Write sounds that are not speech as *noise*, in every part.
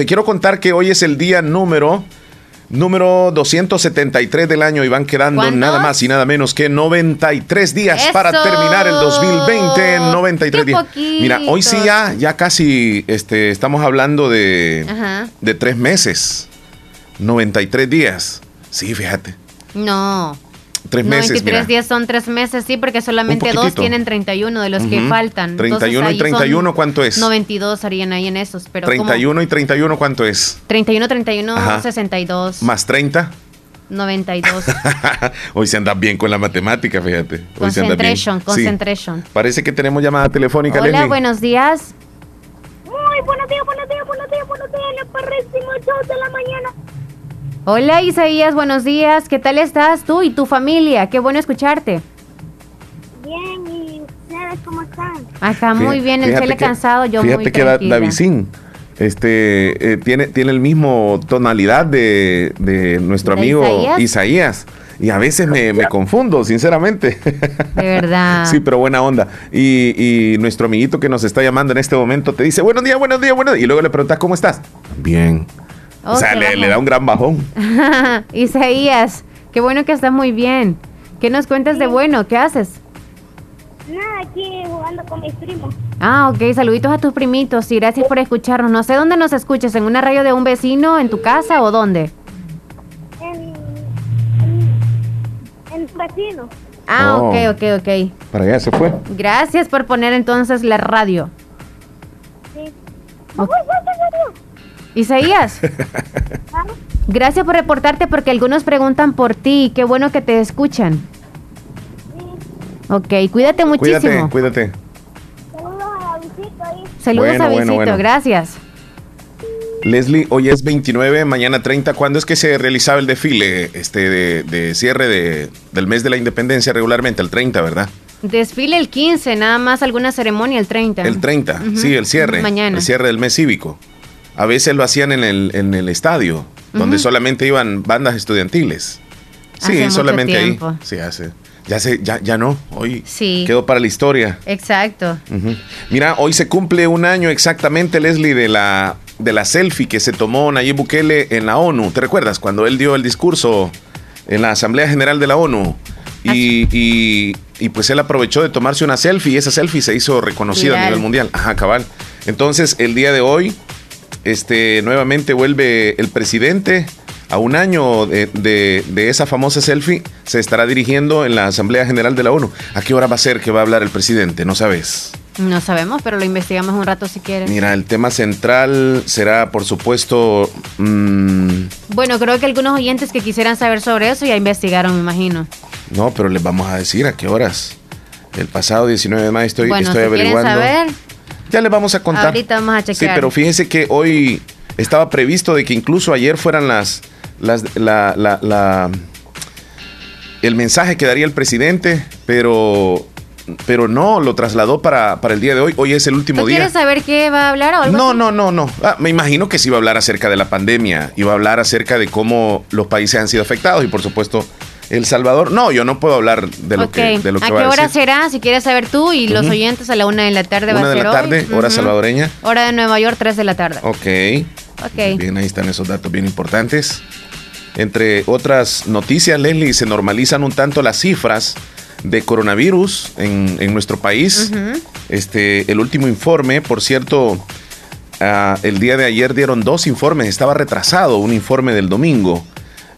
te quiero contar que hoy es el día número número 273 del año y van quedando nada más y nada menos que 93 días para terminar el 2020. 93 días. Mira, hoy sí ya, ya casi este, estamos hablando de, de tres meses. 93 días. Sí, fíjate. No. Tres meses. 93 días son tres meses, sí, porque solamente dos tienen 31 de los que faltan. 31 y 31, ¿cuánto es? 92 harían ahí en esos. Pero 31 y 31, ¿cuánto es? 31, 31, 62. ¿Más 30? 92. *laughs* Hoy se anda bien con la matemática, fíjate. Hoy concentration, concentration. Parece que tenemos llamada telefónica, Hola, buenos días. Muy buenos días, buenos días, buenos días, buenos días. Le parrecimos 2 de la mañana. Hola Isaías, buenos días. ¿Qué tal estás tú y tu familia? Qué bueno escucharte. Bien, ¿y ustedes cómo están? Acá muy bien, el chile cansado, yo fíjate muy que Davidín este, eh, tiene, tiene el mismo tonalidad de, nuestro amigo Isaías? Y a veces me, confundo, sinceramente. *laughs* De verdad. sí, pero buena onda. Y, y, nuestro amiguito que nos está llamando en este momento te dice, buenos días, buenos días, buenos días. Y luego le preguntas, ¿cómo estás? Bien o sea, le, da un gran bajón. *laughs* Isaías, qué bueno que estás muy bien. ¿Qué nos cuentas de bueno? ¿Qué haces? Nada, aquí jugando con mis primos. Ah, ok. Saluditos a tus primitos y gracias por escucharnos. No sé dónde nos escuches, ¿en una radio de un vecino, en tu casa o dónde? En, en, un vecino. Ah, ok, oh. ok, ok. Para allá se fue. Gracias por poner entonces la radio. Sí. Isaías. Gracias por reportarte porque algunos preguntan por ti. Qué bueno que te escuchan. Ok, cuídate muchísimo. Cuídate, Saludos a Visito Saludos a Visito, gracias. Leslie, hoy es 29, mañana 30. ¿Cuándo es que se realizaba el desfile este, de, cierre de, del mes de la independencia regularmente? El 30, ¿verdad? Desfile el 15, nada más alguna ceremonia el 30. El 30, sí, el cierre. Mañana. El cierre del mes cívico. A veces lo hacían en el, en el estadio, donde solamente iban bandas estudiantiles. Sí, solamente ahí. Sí, hace. Ya, se, ya, ya no, hoy sí. quedó para la historia. Exacto. Mira, hoy se cumple un año exactamente, Leslie, de la, de la selfie que se tomó Nayib Bukele en la ONU. ¿Te recuerdas cuando él dio el discurso en la Asamblea General de la ONU? Y, y, y, pues él aprovechó de tomarse una selfie y esa selfie se hizo reconocida a nivel mundial. Ajá, cabal. Entonces, el día de hoy este, nuevamente vuelve el presidente a un año de, esa famosa selfie, se estará dirigiendo en la Asamblea General de la ONU. ¿A qué hora va a ser que va a hablar el presidente? No sabes. No sabemos, pero lo investigamos un rato si quieres. Mira, el tema central será, por supuesto... Mm, bueno, creo que algunos oyentes que quisieran saber sobre eso ya investigaron, me imagino. No, pero les vamos a decir a qué horas. El pasado 19 de mayo estoy, bueno, estoy si averiguando. saber, ya le vamos a contar. Ahorita vamos a checar. Sí, pero fíjense que hoy estaba previsto de que incluso ayer fueran las, las la, la, la, el mensaje que daría el presidente, pero pero no, lo trasladó para, para, el día de hoy. Hoy es el último día. ¿Quieres saber qué va a hablar o algo No, no, no, no. Ah, me imagino que sí va a hablar acerca de la pandemia. Iba a hablar acerca de cómo los países han sido afectados y por supuesto el Salvador. No, yo no puedo hablar de lo que de lo que ¿A qué hora será? Si quieres saber tú y los oyentes a la una de la tarde una va a ser de la tarde, hora salvadoreña. Hora de Nueva York, tres de la tarde. Ok. Ok. Bien, ahí están esos datos bien importantes. Entre otras noticias, Leslie, se normalizan un tanto las cifras de coronavirus en, en nuestro país. Este, el último informe, por cierto, ah, el día de ayer dieron dos informes, estaba retrasado un informe del domingo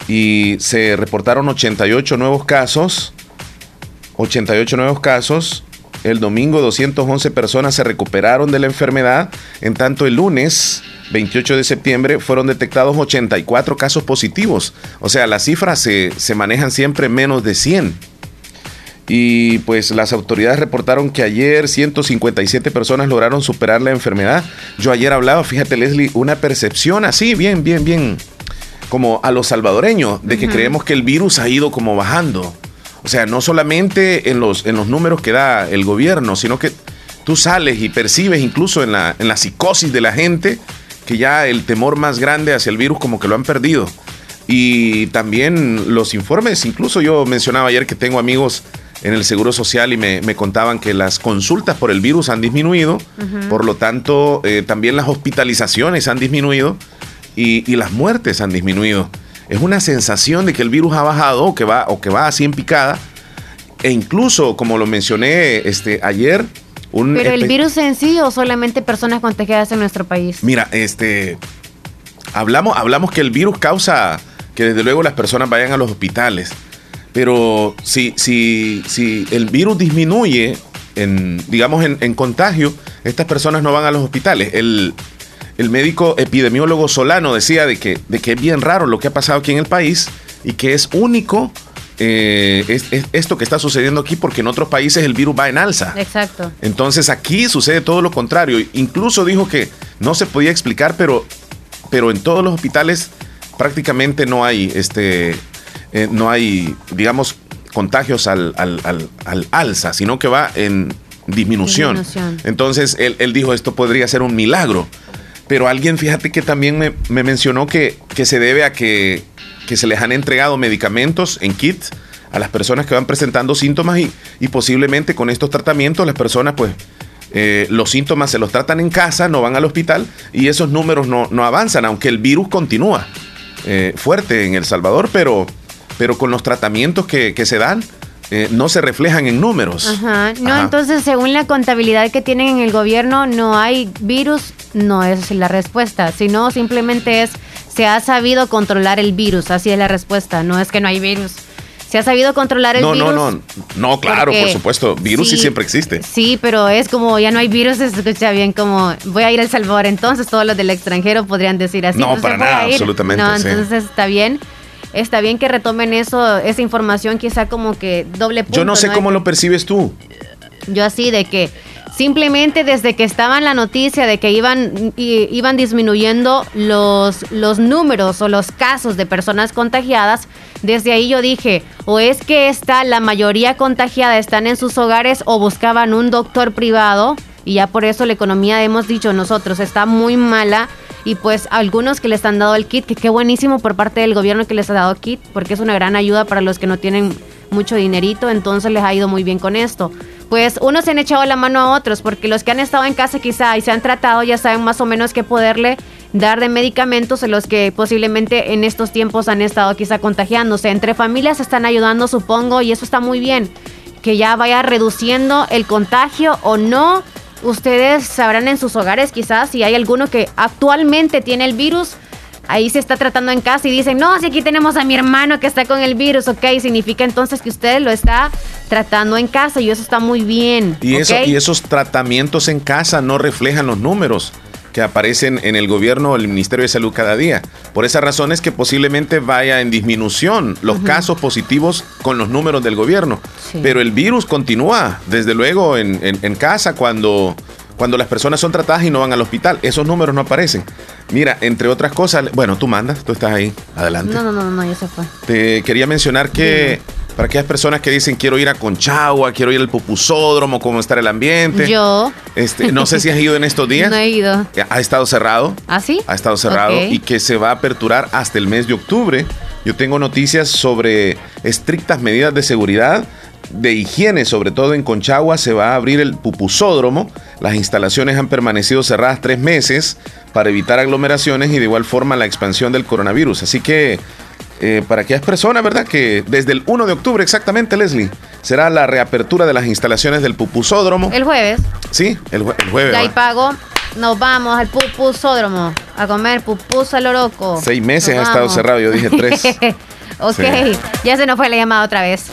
y se reportaron 88 nuevos casos. 88 nuevos casos. El domingo 211 personas se recuperaron de la enfermedad. En tanto el lunes 28 de septiembre fueron detectados 84 casos positivos. O sea, las cifras se, se manejan siempre menos de 100. Y pues las autoridades reportaron que ayer 157 personas lograron superar la enfermedad. Yo ayer hablaba, fíjate Leslie, una percepción así, bien, bien, bien como a los salvadoreños, de que creemos que el virus ha ido como bajando. O sea, no solamente en los, en los números que da el gobierno, sino que tú sales y percibes incluso en la, en la psicosis de la gente que ya el temor más grande hacia el virus como que lo han perdido. Y también los informes, incluso yo mencionaba ayer que tengo amigos en el Seguro Social y me, contaban que las consultas por el virus han disminuido, por lo tanto eh, también las hospitalizaciones han disminuido y, las muertes han disminuido. Es una sensación de que el virus ha bajado o que va, o que va así en picada. E incluso, como lo mencioné este, ayer, un ¿Pero el virus en sí o solamente personas contagiadas en nuestro país? Mira, este, hablamos, hablamos que el virus causa que desde luego las personas vayan a los hospitales. Pero si, si, si el virus disminuye en, digamos, en, contagio, estas personas no van a los hospitales. El, médico epidemiólogo Solano decía de que, de que es bien raro lo que ha pasado aquí en el país y que es único eh, es, esto que está sucediendo aquí porque en otros países el virus va en alza. Exacto. Entonces aquí sucede todo lo contrario. Incluso dijo que no se podía explicar, pero, pero en todos los hospitales prácticamente no hay, este, eh, no hay, digamos, contagios al, alza, sino que va en disminución. Entonces él, dijo, esto podría ser un milagro. Pero alguien, fíjate que también me, mencionó que, que, se debe a que, que, se les han entregado medicamentos en kits a las personas que van presentando síntomas y, y posiblemente con estos tratamientos las personas pues eh, los síntomas se los tratan en casa, no van al hospital y esos números no, no avanzan, aunque el virus continúa eh, fuerte en El Salvador, pero pero con los tratamientos que, se dan, eh, no se reflejan en números. Ajá. No, entonces, según la contabilidad que tienen en el gobierno, no hay virus, no es la respuesta, sino simplemente es, se ha sabido controlar el virus, así es la respuesta, no es que no hay virus. Se ha sabido controlar el virus. No, no, no, no, claro, por supuesto, virus sí, siempre existe. Sí, pero es como ya no hay virus, se escucha bien como voy a ir al Salvador, entonces todos los del extranjero podrían decir así. No, para nada, absolutamente. No, entonces está bien está bien que retomen eso, esa información quizá como que doble punto. Yo no sé cómo lo percibes tú. Yo así, de que simplemente desde que estaba en la noticia de que iban, iban disminuyendo los, los números o los casos de personas contagiadas, desde ahí yo dije, o es que está la mayoría contagiada están en sus hogares o buscaban un doctor privado y ya por eso la economía hemos dicho nosotros está muy mala y pues algunos que les han dado el kit, que qué buenísimo por parte del gobierno que les ha dado kit, porque es una gran ayuda para los que no tienen mucho dinerito, entonces les ha ido muy bien con esto. Pues unos se han echado la mano a otros, porque los que han estado en casa quizá y se han tratado ya saben más o menos qué poderle dar de medicamentos a los que posiblemente en estos tiempos han estado quizá contagiándose. Entre familias están ayudando, supongo, y eso está muy bien. Que ya vaya reduciendo el contagio o no, ustedes sabrán en sus hogares quizás si hay alguno que actualmente tiene el virus. Ahí se está tratando en casa y dicen, no, si aquí tenemos a mi hermano que está con el virus, ok, significa entonces que usted lo está tratando en casa y eso está muy bien. Y, eso, y esos tratamientos en casa no reflejan los números que aparecen en el gobierno o el Ministerio de Salud cada día. Por esa razón es que posiblemente vaya en disminución los casos positivos con los números del gobierno. Pero el virus continúa, desde luego, en, en, casa cuando, cuando las personas son tratadas y no van al hospital. Esos números no aparecen. Mira, entre otras cosas, bueno, tú mandas, tú estás ahí, adelante. No, no, no, no, ya se fue. Te quería mencionar que... Para aquellas personas que dicen quiero ir a Conchagua, quiero ir al pupusódromo, cómo estar el ambiente. Yo. Este, no sé si has ido en estos días. *laughs* No he ido. Ha estado cerrado. ¿Ah, sí? Ha estado cerrado y que se va a aperturar hasta el mes de octubre. Yo tengo noticias sobre estrictas medidas de seguridad, de higiene, sobre todo en Conchagua. Se va a abrir el pupusódromo. Las instalaciones han permanecido cerradas tres meses para evitar aglomeraciones y de igual forma la expansión del coronavirus. Así que eh, para aquellas personas, ¿verdad? Que desde el 1 de octubre exactamente, Leslie, será la reapertura de las instalaciones del pupusódromo. El jueves. Sí, el, jueves. Ya hay pago. Nos vamos al pupusódromo a comer pupus al oroco. Seis meses ha estado cerrado, yo dije tres. *laughs* ok, ya se nos fue la llamada otra vez.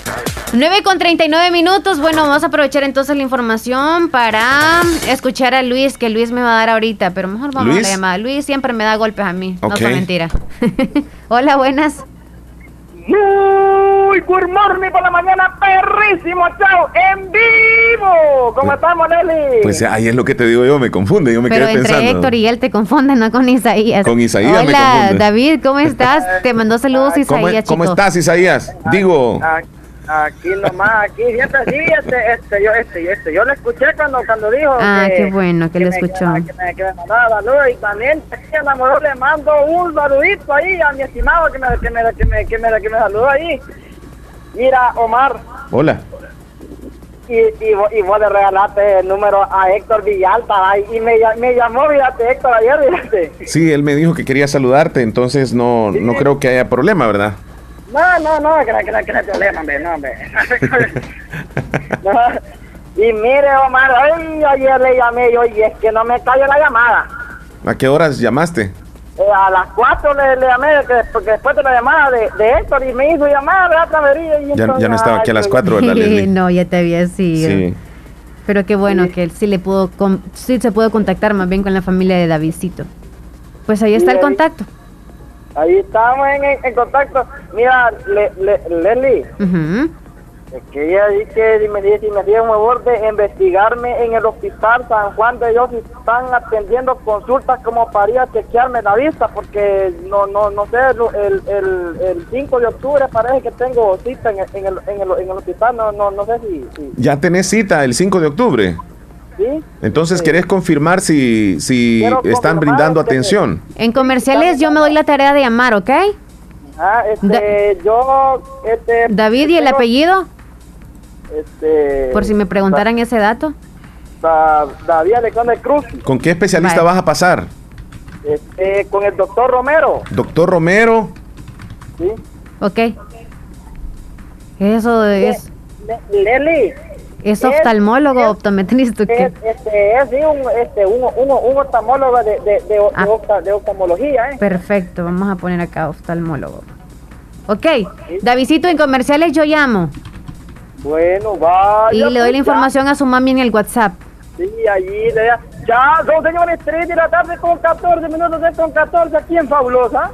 9 con 39 minutos. Bueno, vamos a aprovechar entonces la información para escuchar a Luis, que Luis me va a dar ahorita, pero mejor vamos a la llamada. Luis siempre me da golpes a mí, no es mentira. *laughs* Hola, buenas. Muy good morning por la mañana, perrísimo, chao, en vivo. ¿Cómo pues, estamos, Nelly? Pues ahí es lo que te digo yo, me confunde, yo me Pero quedé entre pensando. Héctor y él te confunden, no con Isaías. Con Isaías Hola, David, ¿cómo estás? Te mandó saludos Isaías, ¿Cómo, ¿Cómo estás, Isaías? Digo... Aquí nomás, aquí siempre sí, este, este, yo, este, este, yo lo escuché cuando, cuando dijo ah, qué bueno que, lo escuchó. Que, me, que me mandaba saludos y también a lo mejor le mando un saludito ahí a mi estimado que me, que me, que me, que me, que me saludó ahí. Mira, Omar. Hola. y, y, vos le regalaste el número a Héctor Villalta y me, me, llamó, fíjate, Héctor ayer, fíjate. Sí, él me dijo que quería saludarte, entonces no, no creo que haya problema, ¿verdad? No, no, no, que, que, que no hay problema, hombre, no, hombre. *laughs* Y mire, Omar, ay, ayer le llamé yo y es que no me cayó la llamada. ¿A qué horas llamaste? Eh, a las 4 le, le llamé, porque después de la llamada de, de Héctor y me hizo llamar a Travería. Y ya, ya no estaba aquí a las 4, ¿verdad, *laughs* Leslie? no, ya te había sido. Sí. Pero qué bueno que él sí le pudo, sí se pudo contactar más bien con la familia de Davidcito. Pues ahí está el contacto. Ahí estamos en, en, contacto. Mira, le, Leslie. Es que ella dice me dice si me hacía un favor de investigarme en el hospital San Juan de Dios y están atendiendo consultas como para ir a chequearme la vista porque no no no sé el, el, el 5 de octubre parece que tengo cita en el, en el, en el, hospital no, no, no sé si, ya tenés cita el 5 de octubre ¿Sí? Entonces, ¿querés confirmar si, si están brindando atención? En comerciales yo me doy la tarea de llamar, ¿ok? Ah, este, yo... Este, David, ¿y el apellido? Este, Por si me preguntaran ese dato. David Alexander Cruz. ¿Con qué especialista vas a pasar? Este, con el doctor Romero. Doctor Romero. Sí. Ok. Eso es... Leli. ¿Es oftalmólogo o optometrista? Es, este, es un, este, un, un, oftalmólogo de, de, de, ah. oftalmología. ¿eh? Perfecto, vamos a poner acá oftalmólogo. Ok, Davidito, en comerciales yo llamo. Bueno, vaya. Y le doy la información a su mami en el WhatsApp. Sí, allí, ya, son señores 3 de la tarde con 14 minutos de con 14 aquí en Fabulosa.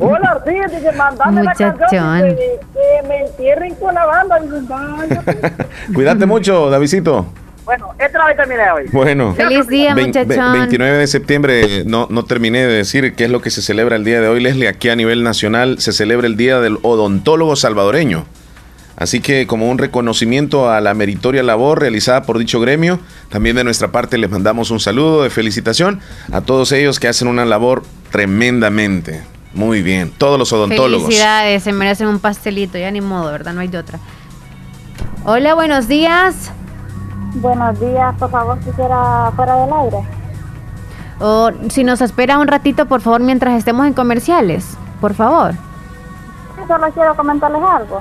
Hola, sí, dice, mandame la canción que, que, me entierren con la banda. *laughs* Cuídate mucho, Davidito. Bueno, esta la terminé hoy. Bueno. Feliz día, muchachón. 29 de septiembre, no, no terminé de decir qué es lo que se celebra el día de hoy, Leslie. Aquí a nivel nacional se celebra el Día del Odontólogo Salvadoreño. Así que como un reconocimiento a la meritoria labor realizada por dicho gremio, también de nuestra parte les mandamos un saludo de felicitación a todos ellos que hacen una labor tremendamente. Muy bien, todos los odontólogos. Felicidades, se merecen un pastelito, ya ni modo, ¿verdad? No hay de otra. Hola, buenos días. Buenos días, por favor, quisiera fuera del aire. O si nos espera un ratito, por favor, mientras estemos en comerciales, por favor. Solo quiero comentarles algo.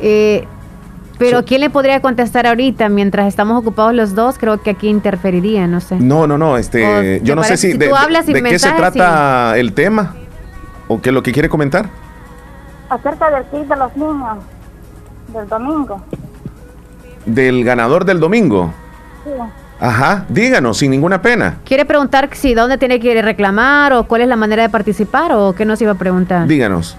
Eh, pero ¿quién le podría contestar ahorita mientras estamos ocupados los dos? Creo que aquí interferiría, no sé. No, no, no, este, yo no sé si, de, qué se trata el tema o qué es lo que quiere comentar. Acerca del kit de los niños del domingo. Del ganador del domingo. Sí. Ajá, díganos, sin ninguna pena. ¿Quiere preguntar si dónde tiene que reclamar o cuál es la manera de participar o qué nos iba a preguntar? Díganos.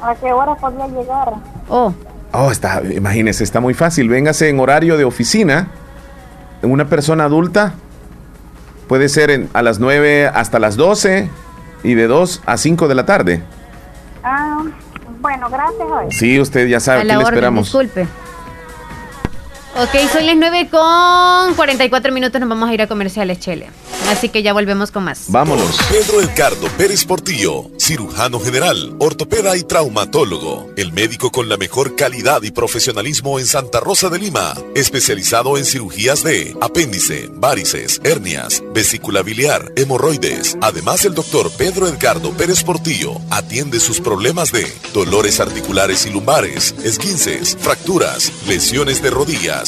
¿A qué hora podía llegar? Oh. Oh, está, imagínese, está muy fácil. Véngase en horario de oficina. Una persona adulta puede ser a las 9 hasta las 12 y de 2 a cinco de la tarde. Ah, bueno, gracias. Hoy. Sí, usted ya sabe, que le esperamos. Disculpe. Ok, son las 9 con 44 minutos, nos vamos a ir a comerciales, Chele. Así que ya volvemos con más. Vámonos. Pedro Edgardo Pérez Portillo, cirujano general, ortopeda y traumatólogo. El médico con la mejor calidad y profesionalismo en Santa Rosa de Lima. Especializado en cirugías de apéndice, varices, hernias, vesícula biliar, hemorroides. Además, el doctor Pedro Edgardo Pérez Portillo atiende sus problemas de dolores articulares y lumbares, esguinces, fracturas, lesiones de rodillas,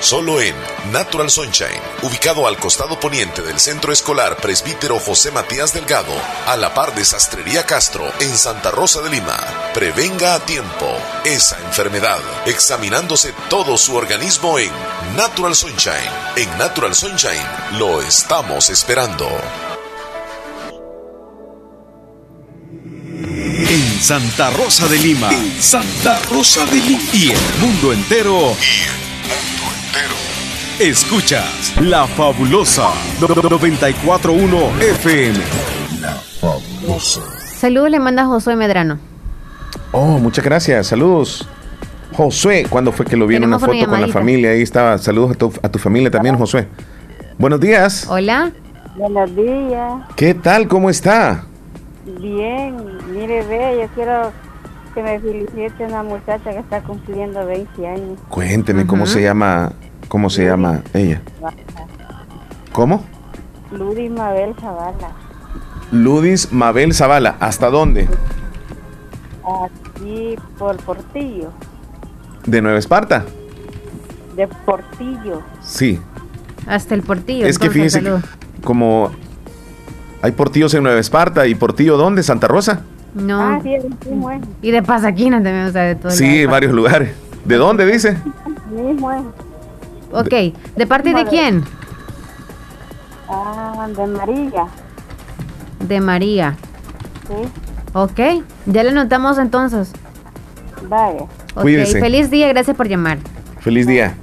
Solo en Natural Sunshine, ubicado al costado poniente del Centro Escolar Presbítero José Matías Delgado, a la par de Sastrería Castro, en Santa Rosa de Lima. Prevenga a tiempo esa enfermedad, examinándose todo su organismo en Natural Sunshine. En Natural Sunshine lo estamos esperando. En Santa Rosa de Lima. Santa Rosa de Lima. Y el mundo entero. Escuchas La Fabulosa 941 FM. La Fabulosa. Saludos le manda Josué Medrano. Oh, muchas gracias. Saludos. Josué, ¿cuándo fue que lo vi en una foto con la familia? Ahí estaba. Saludos a tu, familia también, Josué. Buenos días. Hola. Buenos días. ¿Qué tal? ¿Cómo está? Bien. Mire, ve, yo quiero que me felicite una muchacha que está cumpliendo 20 años. Cuénteme cómo se llama ¿Cómo se llama ella? ¿Cómo? Ludis Mabel Zavala. Ludis Mabel Zavala. ¿Hasta dónde? Aquí por Portillo. ¿De Nueva Esparta? De Portillo. Sí. Hasta el Portillo. Es que fíjese, como hay portillos en Nueva Esparta y Portillo ¿dónde? ¿Santa Rosa? No. Ah, sí, Y de Pasaquina también, o sea, de todo. Sí, varios lugares. ¿De dónde dice? Mismo es. Ok, ¿de parte de quién? Ah, de María. De María. Sí. Ok, ya le notamos entonces. Vaya. Ok, feliz día, gracias por llamar. Feliz día.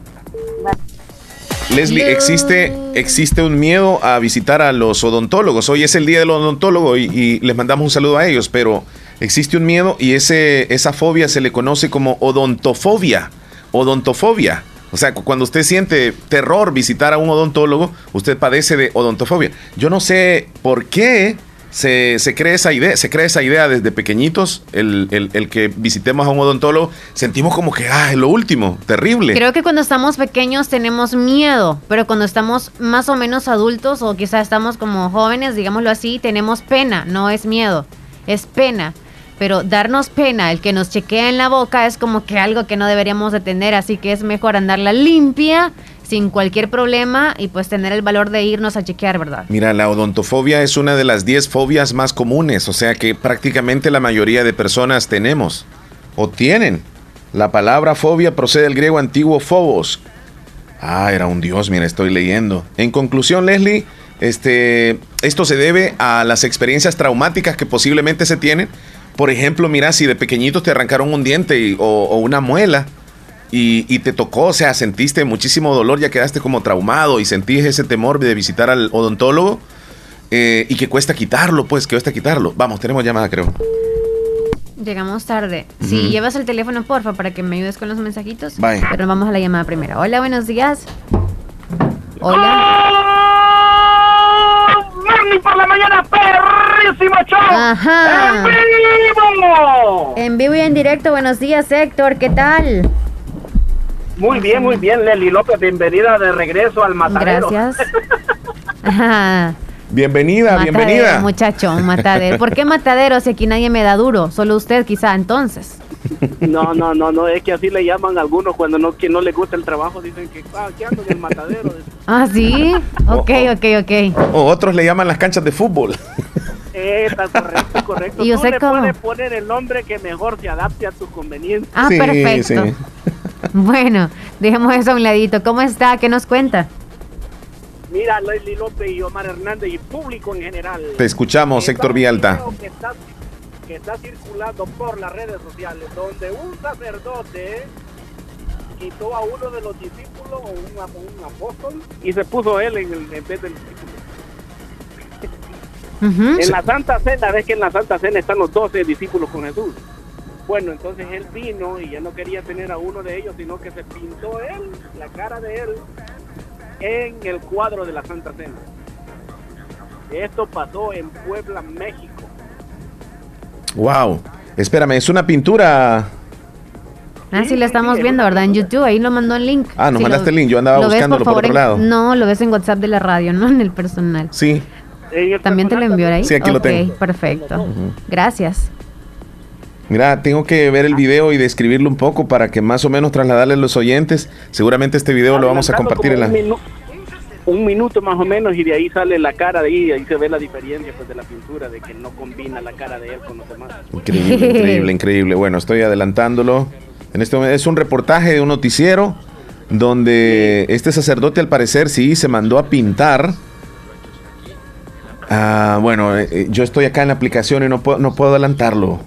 Leslie, existe, existe un miedo a visitar a los odontólogos. Hoy es el día del odontólogo y, y, les mandamos un saludo a ellos, pero existe un miedo y ese, esa fobia se le conoce como odontofobia. Odontofobia. O sea, cuando usted siente terror visitar a un odontólogo, usted padece de odontofobia. Yo no sé por qué se, se cree esa idea, se crea esa idea desde pequeñitos, el, el, que visitemos a un odontólogo, sentimos como que, ah, es lo último, terrible. Creo que cuando estamos pequeños tenemos miedo, pero cuando estamos más o menos adultos o quizás estamos como jóvenes, digámoslo así, tenemos pena, no es miedo, es pena pero darnos pena, el que nos chequea en la boca es como que algo que no deberíamos de tener, así que es mejor andarla limpia, sin cualquier problema y pues tener el valor de irnos a chequear, ¿verdad? Mira, la odontofobia es una de las 10 fobias más comunes, o sea que prácticamente la mayoría de personas tenemos o tienen. La palabra fobia procede del griego antiguo phobos. Ah, era un dios, mira, estoy leyendo. En conclusión, Leslie, este, esto se debe a las experiencias traumáticas que posiblemente se tienen por ejemplo, mira, si de pequeñitos te arrancaron un diente o, una muela y, te tocó, o sea, sentiste muchísimo dolor, ya quedaste como traumado y sentiste ese temor de visitar al odontólogo eh, y que cuesta quitarlo, pues, que cuesta quitarlo. Vamos, tenemos llamada, creo. Llegamos tarde. Si llevas el teléfono, porfa, para que me ayudes con los mensajitos. Bye. Pero vamos a la llamada primero. Hola, buenos días. Hola. Morning por la mañana, perrísimo show. Ajá. En vivo. En vivo y en directo. Buenos días, Héctor. ¿Qué tal? Muy bien, muy bien, Leli López. Bienvenida de regreso al matadero. Gracias. *laughs* Ajá. Bienvenida, Matadero, bienvenida. muchacho, *laughs* matadero. ¿Por qué matadero si aquí nadie me da duro? Solo usted quizá entonces. No, no, no, no, es que así le llaman a algunos cuando no, que no les gusta el trabajo, dicen que ah, aquí ando en el matadero. Ah, sí. *laughs* Ok, ok, ok. O otros le llaman las canchas de fútbol. Correcto, correcto. *laughs* ¿Y Tú usted le cómo? puedes poner el nombre que mejor se adapte a tu conveniencia. Ah, Sí, perfecto. sí. *laughs* Bueno, dejemos eso a un ladito. ¿Cómo está? ¿Qué nos cuenta? Mira, Leslie López y Omar Hernández y público en general. Te escuchamos, Héctor Vialta. Que está, que está circulando por las redes sociales, donde un sacerdote quitó a uno de los discípulos, o un, un apóstol, y se puso él en, el, en vez del discípulo. Ujú. En la Santa Cena, ves que en la Santa Cena están los 12 discípulos con Jesús. Bueno, entonces él vino y ya no quería tener a uno de ellos, sino que se pintó él, la cara de él, en el cuadro de la Santa Cena. Esto pasó en Puebla, México. Wow. Espérame, es una pintura. Ah, sí, lo estamos viendo, ¿verdad? En YouTube, ahí lo mandó el link. Ah, nos Si mandaste lo- el link, yo andaba lo ves, buscándolo por favor, otro en- lado. No, lo ves en WhatsApp de la radio, no en el personal. Sí. ¿También te lo envió ahí? Sí, aquí lo Ok, tengo. perfecto. Gracias. Mira, tengo que ver el video y describirlo un poco para que más o menos trasladarle a los oyentes. Seguramente este video lo vamos a compartir en la... un, minu- un minuto más o menos y de ahí sale la cara de ahí, y ahí se ve la diferencia pues de la pintura, de que no combina la cara de él con los demás. Increíble, *laughs* increíble, increíble. Bueno, estoy adelantándolo. En este momento es un reportaje de un noticiero donde este sacerdote al parecer sí se mandó a pintar. Ah, bueno, eh, eh, yo estoy acá en la aplicación y no puedo, no puedo adelantarlo.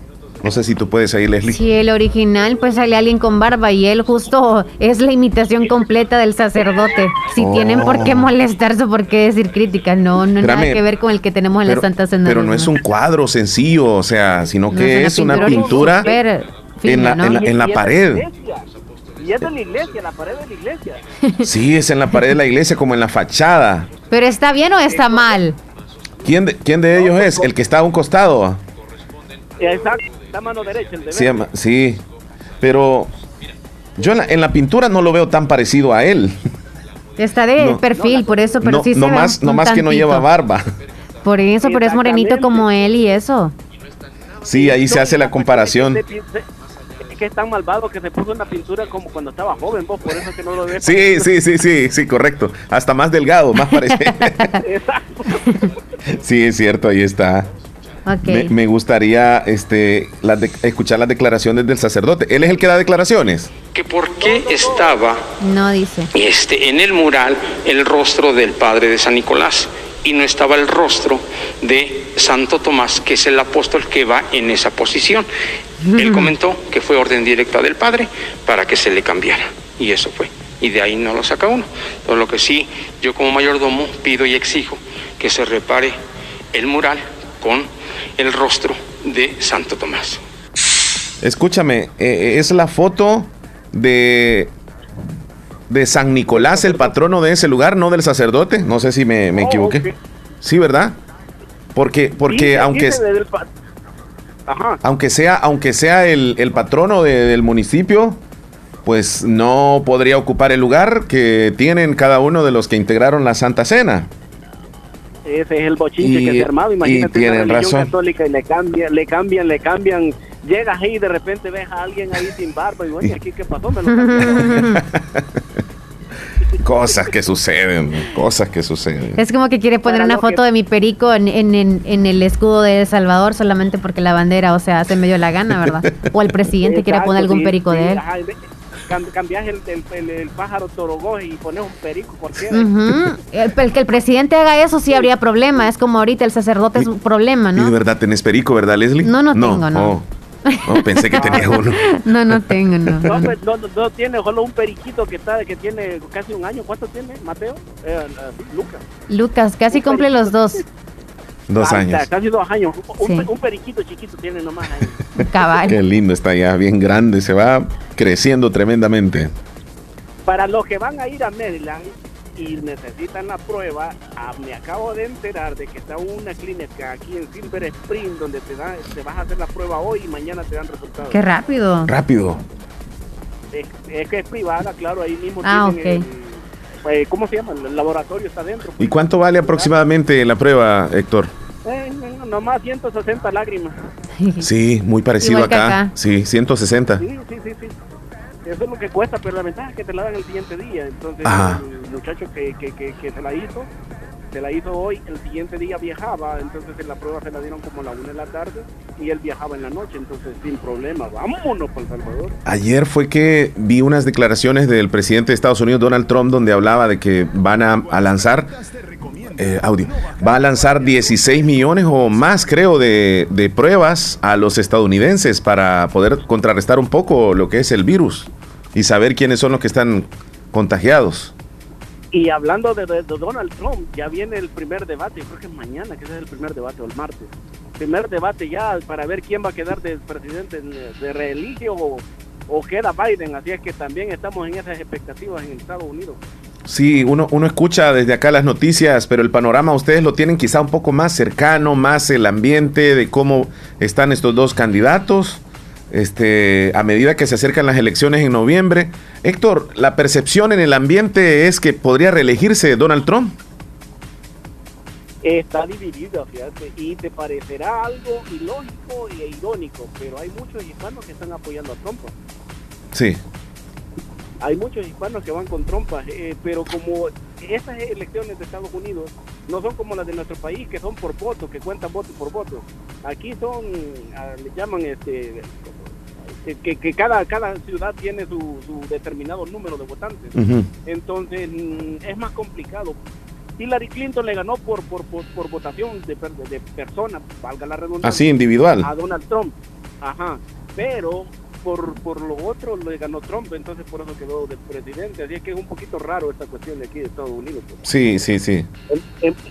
No sé si tú puedes ahí, Leslie. Si el original, pues sale alguien con barba y él justo es la imitación completa del sacerdote. Si Oh. tienen por qué molestarse, por qué decir crítica, no, no nada Espérame. que ver con el que tenemos en la Santa Cena. pero no es un cuadro sencillo, o sea, sino No, que es una pintura fina, en la, ¿no? en la- en la Y es de pared. Y es de la iglesia, la pared de la iglesia. Sí, es en la pared de la iglesia, como en la fachada. Pero está bien o está mal. ¿Quién de, quién de ellos es? El que está a un costado. Exacto, está mano derecha el de Sí, verde. ama- sí, pero yo en la, en la pintura no lo veo tan parecido a él. Está de No. perfil, por eso, pero no, sí se no ve más, un no más que no lleva barba. Por eso, pero es morenito como él y eso. Sí, ahí se hace la comparación. Que es tan malvado que se puso una pintura como cuando estaba joven, vos, por eso es que no lo ves. Sí, sí, sí, sí, sí, correcto. Hasta más delgado, más parecido. Exacto. *laughs* *laughs* Sí, es cierto, ahí está. Me, me gustaría este, de- escuchar las declaraciones del sacerdote. Él es el que da declaraciones. que por qué estaba No dice. este, en el mural el rostro del padre de San Nicolás y no estaba el rostro de Santo Tomás, que es el apóstol que va en esa posición. Él comentó que fue orden directa del padre para que se le cambiara y eso fue. Y de ahí no lo saca uno. Todo lo que sí, yo como mayordomo pido y exijo que se repare el mural con el rostro de Santo Tomás. Escúchame, eh, es la foto de de San Nicolás, el patrono de ese lugar, no del sacerdote. No sé si me, me equivoqué. Sí, ¿verdad? Porque, porque aunque, Ajá. aunque sea, aunque sea el, el patrono de- del municipio, pues no podría ocupar el lugar que tienen cada uno de los que integraron la Santa Cena. Ese es el bochinche Y- que se ha armado. y Imagínate una tienen religión razón. católica y le cambian, le cambian, le cambian. Llegas ahí y de repente ves a alguien ahí sin barba y oye, ¿aquí qué pasó? Me lo. *laughs* Cosas que suceden, cosas que suceden. Es como que quiere poner Para una que- foto de mi perico en, en, en- en el escudo de El Salvador solamente porque la bandera, o sea, se me dio la gana, ¿verdad? *laughs* O el presidente quiere poner algún sí, perico sí, de él. ajá, cambias el, el, el- el pájaro torogó y pones un perico cualquiera. Ujú. *laughs* el, el que el presidente haga eso sí habría problema. Es como ahorita el sacerdote es un problema, Y de ¿no? verdad tenés perico, ¿verdad, Leslie? No, no tengo, no. Oh. Oh, pensé que tenías uno. No, no tengo, no. No, no. pues, no, no, tiene solo un periquito que está que tiene casi un año. ¿Cuánto tiene, Mateo? Eh, eh, Lucas. Lucas, casi cumple los dos. Dos Ah, años. Casi dos años. Un, Sí. un periquito chiquito tiene nomás ahí. Cabal. Qué lindo está ya, bien grande, se va creciendo tremendamente. Para los que van a ir a Maryland y necesitan la prueba, ah, me acabo de enterar de que está una clínica aquí en Silver Spring donde te, da, te vas a hacer la prueba hoy y mañana te dan resultados. Qué rápido. Rápido. Es, es que es privada, claro, ahí mismo Ah, tienen ok. el- eh, ¿cómo se llama? El laboratorio está dentro. ¿Y cuánto vale aproximadamente la prueba, Héctor? Eh, nomás 160 lágrimas. Sí, muy parecido acá. Sí, 160. Sí, sí, sí, sí. Eso es lo que cuesta, pero la ventaja es que te la dan el siguiente día. Entonces, el muchacho que, que, que, se la hizo, se la hizo hoy, el siguiente día viajaba, entonces en la prueba se la dieron como a la una de la tarde y él viajaba en la noche, entonces sin problema, vámonos para El Salvador. Ayer fue que vi unas declaraciones del presidente de Estados Unidos, Donald Trump, donde hablaba de que van a, lanzar, eh, audio, va a lanzar 16 millones o más, creo, de, de pruebas a los estadounidenses para poder contrarrestar un poco lo que es el virus y saber quiénes son los que están contagiados. Y hablando de, Donald Trump, ya viene el primer debate, creo que es mañana, que es el primer debate, o el martes. Primer debate ya para ver quién va a quedar de presidente de reeligio o, o queda Biden. Así es que también estamos en esas expectativas en Estados Unidos. Sí, uno, uno escucha desde acá las noticias, pero el panorama ustedes lo tienen quizá un poco más cercano, más el ambiente de cómo están estos dos candidatos este, a medida que se acercan las elecciones en noviembre. Héctor, ¿la percepción en el ambiente es que podría reelegirse Donald Trump? Está dividida, fíjate, y te parecerá algo ilógico e irónico, pero hay muchos hispanos que están apoyando a Trump. Sí. Hay muchos hispanos que van con Trump, eh, pero como esas elecciones de Estados Unidos no son como las de nuestro país, que son por voto, que cuentan voto por voto. Aquí son, ah, le llaman este, que, que, cada, cada ciudad tiene su, determinado número de votantes. Entonces mm, es más complicado. Hillary Clinton le ganó por, por, por, votación de, de personas, valga la redundancia. Así, individual. A Donald Trump. Ajá. Pero por, por lo otro le ganó Trump, entonces por eso quedó de presidente. Así es que es un poquito raro esta cuestión de aquí de Estados Unidos. Pues. Sí, sí, sí.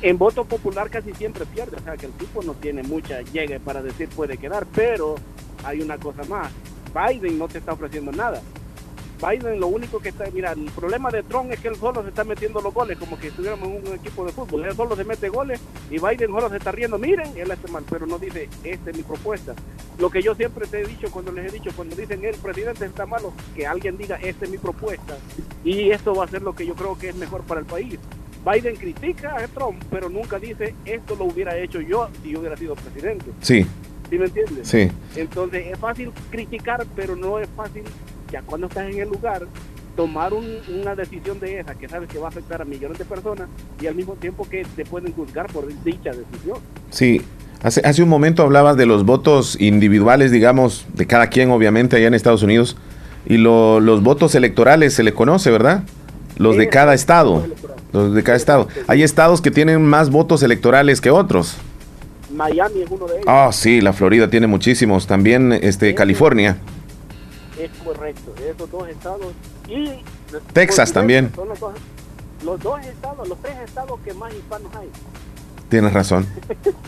En, voto popular casi siempre pierde, o sea que el tipo no tiene mucha llegue para decir puede quedar, pero hay una cosa más. Biden no te está ofreciendo nada. Biden lo único que está, mira, el problema de Trump es que él solo se está metiendo los goles, como que estuviéramos en un equipo de fútbol. Él solo se mete goles y Biden solo se está riendo. Miren, él hace mal, pero no dice, esta es mi propuesta. Lo que yo siempre te he dicho cuando les he dicho, cuando dicen el presidente está malo, que alguien diga, esta es mi propuesta. Y esto va a ser lo que yo creo que es mejor para el país. Biden critica a Trump, pero nunca dice, esto lo hubiera hecho yo si yo hubiera sido presidente. Sí. ¿Sí me entiendes? Sí. Entonces es fácil criticar, pero no es fácil, ya cuando estás en el lugar, tomar una decisión de esa que sabes que va a afectar a millones de personas y al mismo tiempo que te pueden juzgar por dicha decisión. Sí. Hace, hace un momento hablabas de los votos individuales, digamos, de cada quien, obviamente, allá en Estados Unidos. Y los votos electorales se le conoce, ¿verdad? Los de cada estado. Los de cada estado. Hay estados que tienen más votos electorales que otros. Miami es uno de ellos. Ah, sí, la Florida tiene muchísimos. También este, California. Es correcto, esos dos estados. Y Texas también. Son los dos, los dos estados, los tres estados que más hispanos hay. Tienes razón. *laughs*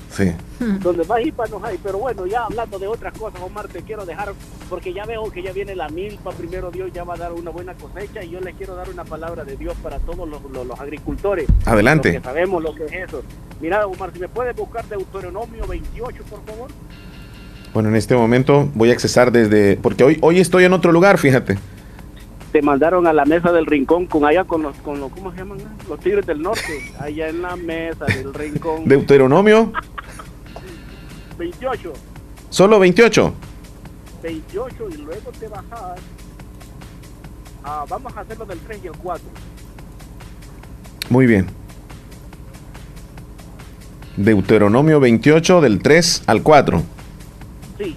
Sí. Donde más hispanos hay. Pero bueno, ya hablando de otras cosas, Omar, te quiero dejar, porque ya veo que ya viene la milpa. Primero Dios ya va a dar una buena cosecha y yo les quiero dar una palabra de Dios para todos los, los, agricultores. Adelante. Que sabemos lo que es eso. Mira, Omar, si me puedes buscar Deuteronomio 28, por favor. Bueno, en este momento voy a accesar desde. Porque hoy, hoy estoy en otro lugar, fíjate te mandaron a la mesa del rincón con allá con los, con los ¿cómo se llaman? Los tigres del norte, *laughs* allá en la mesa del rincón. Deuteronomio. 28. ¿Solo 28? 28 y luego te bajas. Ah, vamos a hacerlo del 3 y el 4. Muy bien. Deuteronomio 28 del 3 al 4. Sí.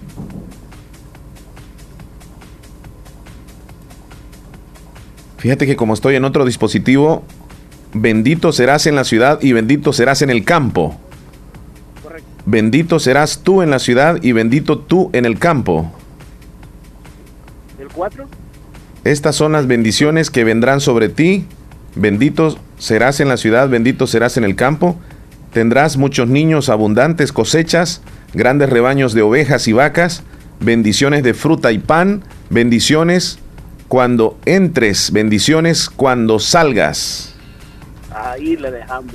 Fíjate que como estoy en otro dispositivo, bendito serás en la ciudad y bendito serás en el campo. Correcto. Bendito serás tú en la ciudad y bendito tú en el campo. ¿El 4? Estas son las bendiciones que vendrán sobre ti. Bendito serás en la ciudad, bendito serás en el campo. Tendrás muchos niños, abundantes cosechas, grandes rebaños de ovejas y vacas, bendiciones de fruta y pan, bendiciones cuando entres, bendiciones cuando salgas. Ahí le dejamos.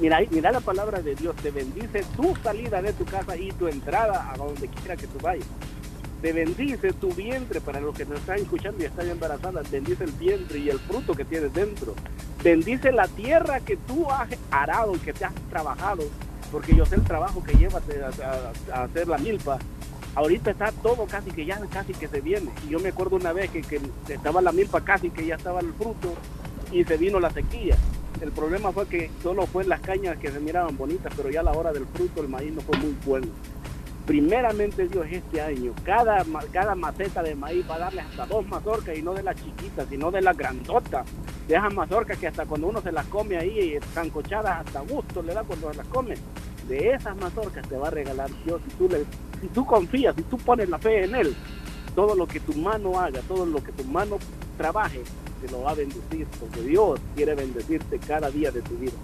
mira, la palabra de Dios, te bendice tu salida de tu casa y tu entrada a donde quiera que tú vayas. te bendice tu vientre, para los que nos están escuchando y están embarazadas, bendice el vientre y el fruto que tienes dentro. Bendice la tierra que tú has arado que te has trabajado, porque yo sé el trabajo que llevas a, hacer la milpa. Ahorita está todo casi que ya casi que se viene. Y yo me acuerdo una vez que, que estaba la milpa casi que ya estaba el fruto y se vino la sequía. El problema fue que solo fue las cañas que se miraban bonitas, pero ya a la hora del fruto el maíz no fue muy bueno primeramente Dios este año, cada, cada maceta de maíz va a darle hasta dos mazorcas y no de las chiquitas, sino de las grandotas. De esas mazorcas que hasta cuando uno se las come ahí, están cochadas hasta gusto le da cuando se las come. De esas mazorcas te va a regalar Dios si tú, le, si tú confías, si tú pones la fe en Él. Todo lo que tu mano haga, todo lo que tu mano trabaje, te lo va a bendecir, porque Dios quiere bendecirte cada día de tu vida.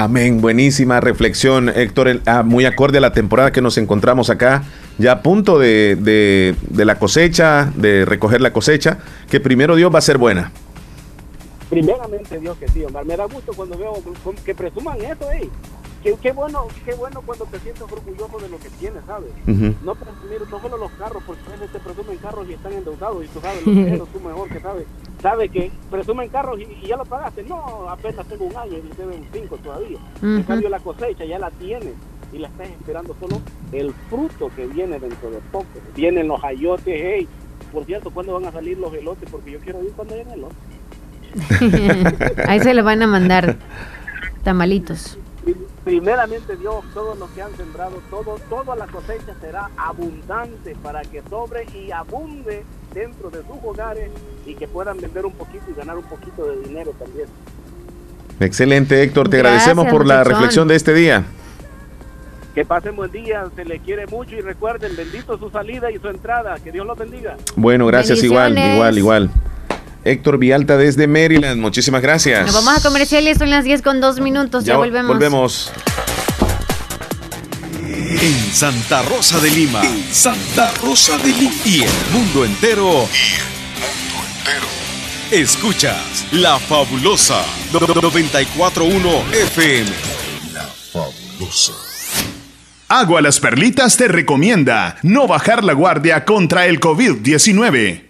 Amén, buenísima reflexión, Héctor, ah, muy acorde a la temporada que nos encontramos acá, ya a punto de, la cosecha, de recoger la cosecha, que primero Dios va a ser buena. Primeramente Dios que sí, Omar. Me da gusto cuando veo que presuman eso, eh. Qué, bueno, qué bueno cuando te sientes orgulloso de lo que tienes, ¿sabes? No presumir, no solo los carros, porque a veces te presumen carros y están endeudados y tú sabes, lo *laughs* tú mejor que sabes sabe que presumen carros y, ya lo pagaste. No, apenas tengo un año y me deben cinco todavía. En cambio, la cosecha ya la tienes y la estás esperando solo el fruto que viene dentro de poco. Vienen los ayotes, hey. Por cierto, ¿cuándo van a salir los elotes? Porque yo quiero ir cuando hayan elotes. *laughs* Ahí se le van a mandar tamalitos. Primeramente Dios, todo lo que han sembrado, todo, toda la cosecha será abundante para que sobre y abunde dentro de sus hogares y que puedan vender un poquito y ganar un poquito de dinero también. Excelente, Héctor. Te agradecemos por la reflexión de este día. Que pasen buen día, se le quiere mucho y recuerden, bendito su salida y su entrada. Que Dios los bendiga. Bueno, gracias igual, igual, igual. Héctor Vialta desde Maryland, muchísimas gracias. Nos vamos a comerciales, son las 10 con 2 minutos, ya, volvemos. Volvemos. En Santa Rosa de Lima. Santa Rosa de Lima. Y el mundo entero. Y el mundo entero. Escuchas La Fabulosa 941 FM. La Fabulosa. Agua Las Perlitas te recomienda no bajar la guardia contra el COVID-19.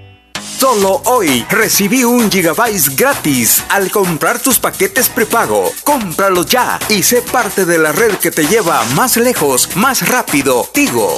Solo hoy recibí un gigabyte gratis al comprar tus paquetes prepago. Cómpralo ya y sé parte de la red que te lleva más lejos, más rápido. Tigo.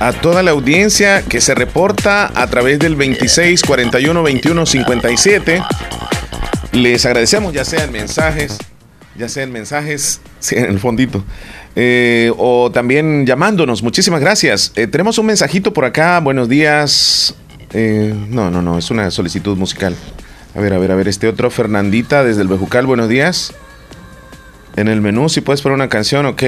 A toda la audiencia que se reporta a través del 26 41 21 57. Les agradecemos, ya sean mensajes, ya sean mensajes, *laughs* sí, en el fondito, eh, o también llamándonos. Muchísimas gracias. Eh, tenemos un mensajito por acá. Buenos días. Eh, no, no, no, es una solicitud musical. A ver, a ver, a ver, este otro, Fernandita desde el Bejucal, buenos días. En el menú, si puedes poner una canción, ok.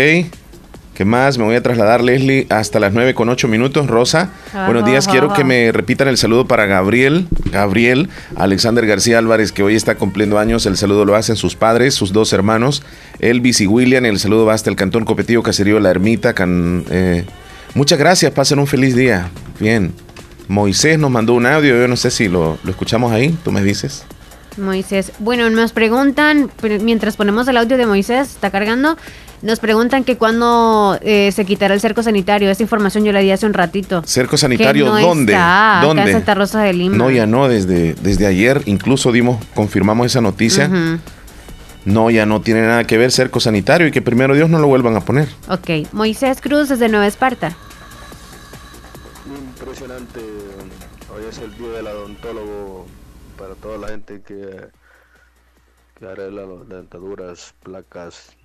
¿Qué más? Me voy a trasladar, Leslie, hasta las 9 con 8 minutos. Rosa, buenos días. Quiero que me repitan el saludo para Gabriel, Gabriel, Alexander García Álvarez, que hoy está cumpliendo años. El saludo lo hacen sus padres, sus dos hermanos, Elvis y William. El saludo va hasta el Cantón Copetillo, Caserío La Ermita. Eh, muchas gracias, pasen un feliz día. Bien. Moisés nos mandó un audio, yo no sé si lo, lo escuchamos ahí, tú me dices. Moisés. Bueno, nos preguntan, mientras ponemos el audio de Moisés, está cargando, nos preguntan que cuándo eh, se quitará el cerco sanitario. Esa información yo la di hace un ratito. ¿Cerco sanitario dónde? ¿Dónde? en Santa Rosa de Lima. No, ya no, desde, desde ayer incluso dimos, confirmamos esa noticia. No, ya no tiene nada que ver cerco sanitario y que primero Dios no lo vuelvan a poner. Ok. Moisés Cruz desde Nueva Esparta. Impresionante. Hoy es el día del odontólogo para toda la gente que, que arregla las dentaduras, placas,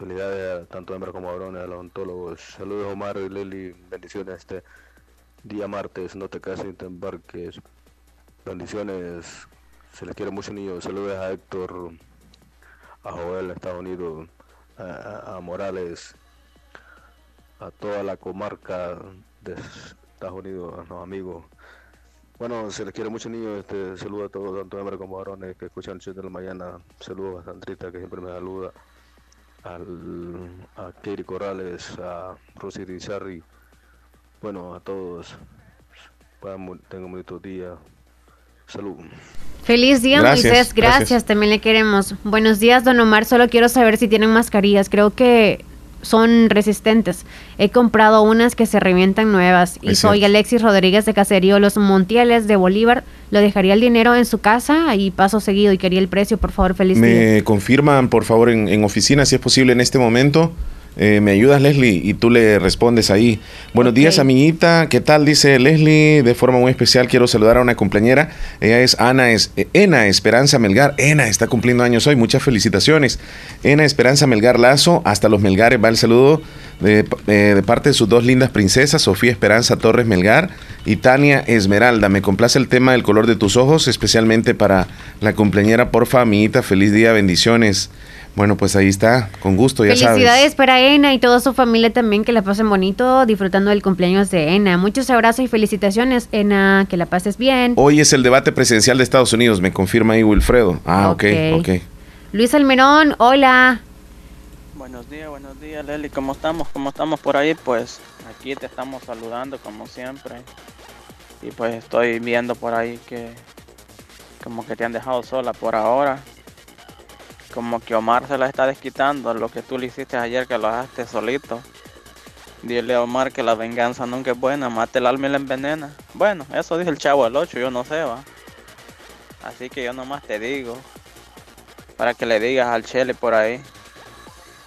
Felicidades tanto hembras como varones, a los ontólogos. Saludos Omar y Leli, bendiciones este día martes, no te cases ni te embarques. Bendiciones, se les quiere mucho niños. Saludos a Héctor, a Joel, Estados Unidos, a, Morales, a toda la comarca de Estados Unidos, a los amigos. Bueno, se les quiere mucho niños, este, saludo a todos, tanto hembras como varones que escuchan el show de la mañana. Saludos a Sandrita que siempre me saluda al, a Katie Corrales, a Rosy Rizarri, bueno, a todos. Tengo un bonito día. Salud. Feliz día, Moisés. Gracias, también le queremos. Buenos días, don Omar. Solo quiero saber si tienen mascarillas. Creo que son resistentes. He comprado unas que se revientan nuevas. Y soy Alexis Rodríguez de Caserío Los Montiales de Bolívar. Lo dejaría el dinero en su casa y paso seguido y quería el precio, por favor, feliz Me confirman, por favor, en, en oficina, si es posible, en este momento. Eh, ¿Me ayudas, Leslie? Y tú le respondes ahí. Buenos días, amiguita. ¿Qué tal? Dice Leslie. De forma muy especial quiero saludar a una compañera. Ella es Ana, es, eh, Ena Esperanza Melgar. Ena está cumpliendo años hoy. Muchas felicitaciones. Ena Esperanza Melgar Lazo. Hasta los Melgares va el saludo de, eh, de parte de sus dos lindas princesas, Sofía Esperanza Torres Melgar y Tania Esmeralda. Me complace el tema del color de tus ojos, especialmente para la cumpleañera. Porfa, amiguita. Feliz día. Bendiciones. Bueno, pues ahí está, con gusto, ya Felicidades para Ena y toda su familia también, que la pasen bonito disfrutando del cumpleaños de Ena. Muchos abrazos y felicitaciones, Ena, que la pases bien. Hoy es el debate presidencial de Estados Unidos, me confirma ahí Wilfredo. Ah, ok, ok. Luis Almerón, hola. Buenos días, buenos días, Leli, ¿cómo estamos? ¿Cómo estamos por ahí? Pues aquí te estamos saludando como siempre. Y pues estoy viendo por ahí que como que te han dejado sola por ahora como que Omar se la está desquitando lo que tú le hiciste ayer que lo dejaste solito. Dile a Omar que la venganza nunca es buena, mate el alma y la envenena. Bueno, eso dice el chavo del 8, yo no sé, va. Así que yo nomás te digo, para que le digas al Chele por ahí.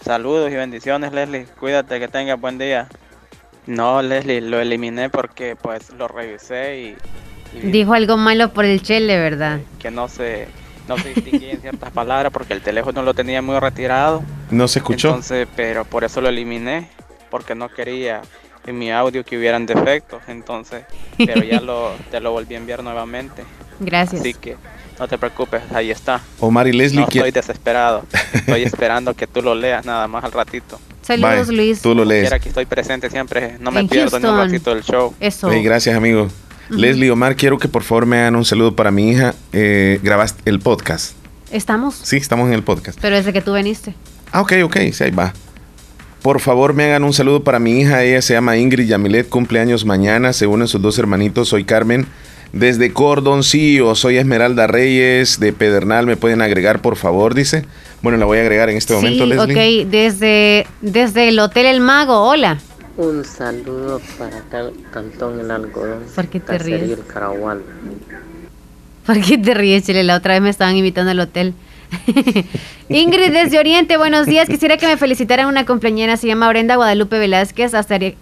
Saludos y bendiciones, Leslie. Cuídate, que tengas buen día. No, Leslie, lo eliminé porque pues lo revisé y... Dijo algo malo por el Chele, ¿verdad? Que no se no se distinguía en ciertas palabras porque el teléfono lo tenía muy retirado. No se escuchó. Entonces, pero por eso lo eliminé, porque no quería en mi audio que hubieran defectos, entonces, pero ya lo, *laughs* te lo volví a enviar nuevamente. Gracias. Así que no te preocupes, ahí está. Omar y Leslie, no estoy desesperado, estoy *laughs* esperando que tú lo leas nada más al ratito. Saludos, Luis. Tú lo lees. Aquí estoy presente siempre, no me pierdo ni un ratito del show. Eso. gracias, amigo. Leslie, Omar, quiero que por favor me hagan un saludo para mi hija. Eh, grabaste el podcast. ¿Estamos? Sí, estamos en el podcast. Pero desde que tú viniste. Ah, ok, ok, sí, ahí va. Por favor, me hagan un saludo para mi hija. Ella se llama Ingrid Yamilet, cumpleaños mañana. Se unen sus dos hermanitos. Soy Carmen. Desde Cordoncillo, soy Esmeralda Reyes de Pedernal. ¿Me pueden agregar, por favor? Dice. Bueno, la voy a agregar en este momento, Leslie. Ok, desde, desde el Hotel El Mago. Hola. Un saludo para Cantón El Algodón. ¿Por qué te ríes? El Caragual. ¿Por qué te ríes, Chile? La otra vez me estaban invitando al hotel. *laughs* Ingrid desde Oriente, buenos días. Quisiera que me felicitaran una compañera, se llama Brenda Guadalupe Velázquez,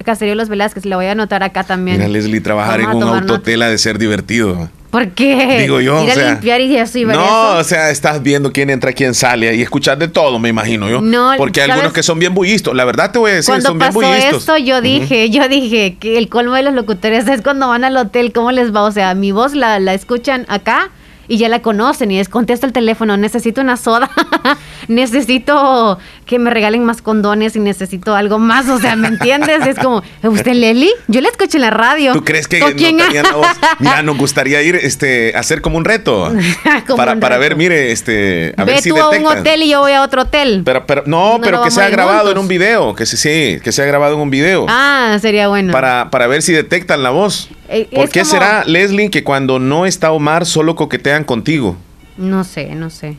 Caserío Los Velázquez. La voy a anotar acá también. Mira, Leslie, trabajar en un autotela de ser divertido. ¿Por qué? Digo yo. Ir a limpiar y eso y No, o sea, estás viendo quién entra, quién sale y escuchar de todo, me imagino yo. No, Porque hay algunos que son bien bullistos. La verdad te voy a decir, cuando son bien pasó esto, yo dije, yo dije que el colmo de los locutores es cuando van al hotel, ¿cómo les va? O sea, mi voz la, la escuchan acá y ya la conocen y es contesta el teléfono, necesito una soda, *laughs* necesito que me regalen más condones y necesito algo más, o sea, ¿me entiendes? Es como, ¿usted Leli? Yo la escucho en la radio. ¿Tú crees que no la voz? *laughs* Mira, nos gustaría ir este hacer como un reto *laughs* para, para ver, mire, este a Ve ver si tú a un hotel y yo voy a otro hotel. Pero pero no, pero que sea grabado en un video, que sí, sí, que sea grabado en un video. Ah, sería bueno. Para para ver si detectan la voz. Eh, ¿Por qué será, Leslie, que cuando no está Omar solo coquetean contigo? No sé, no sé.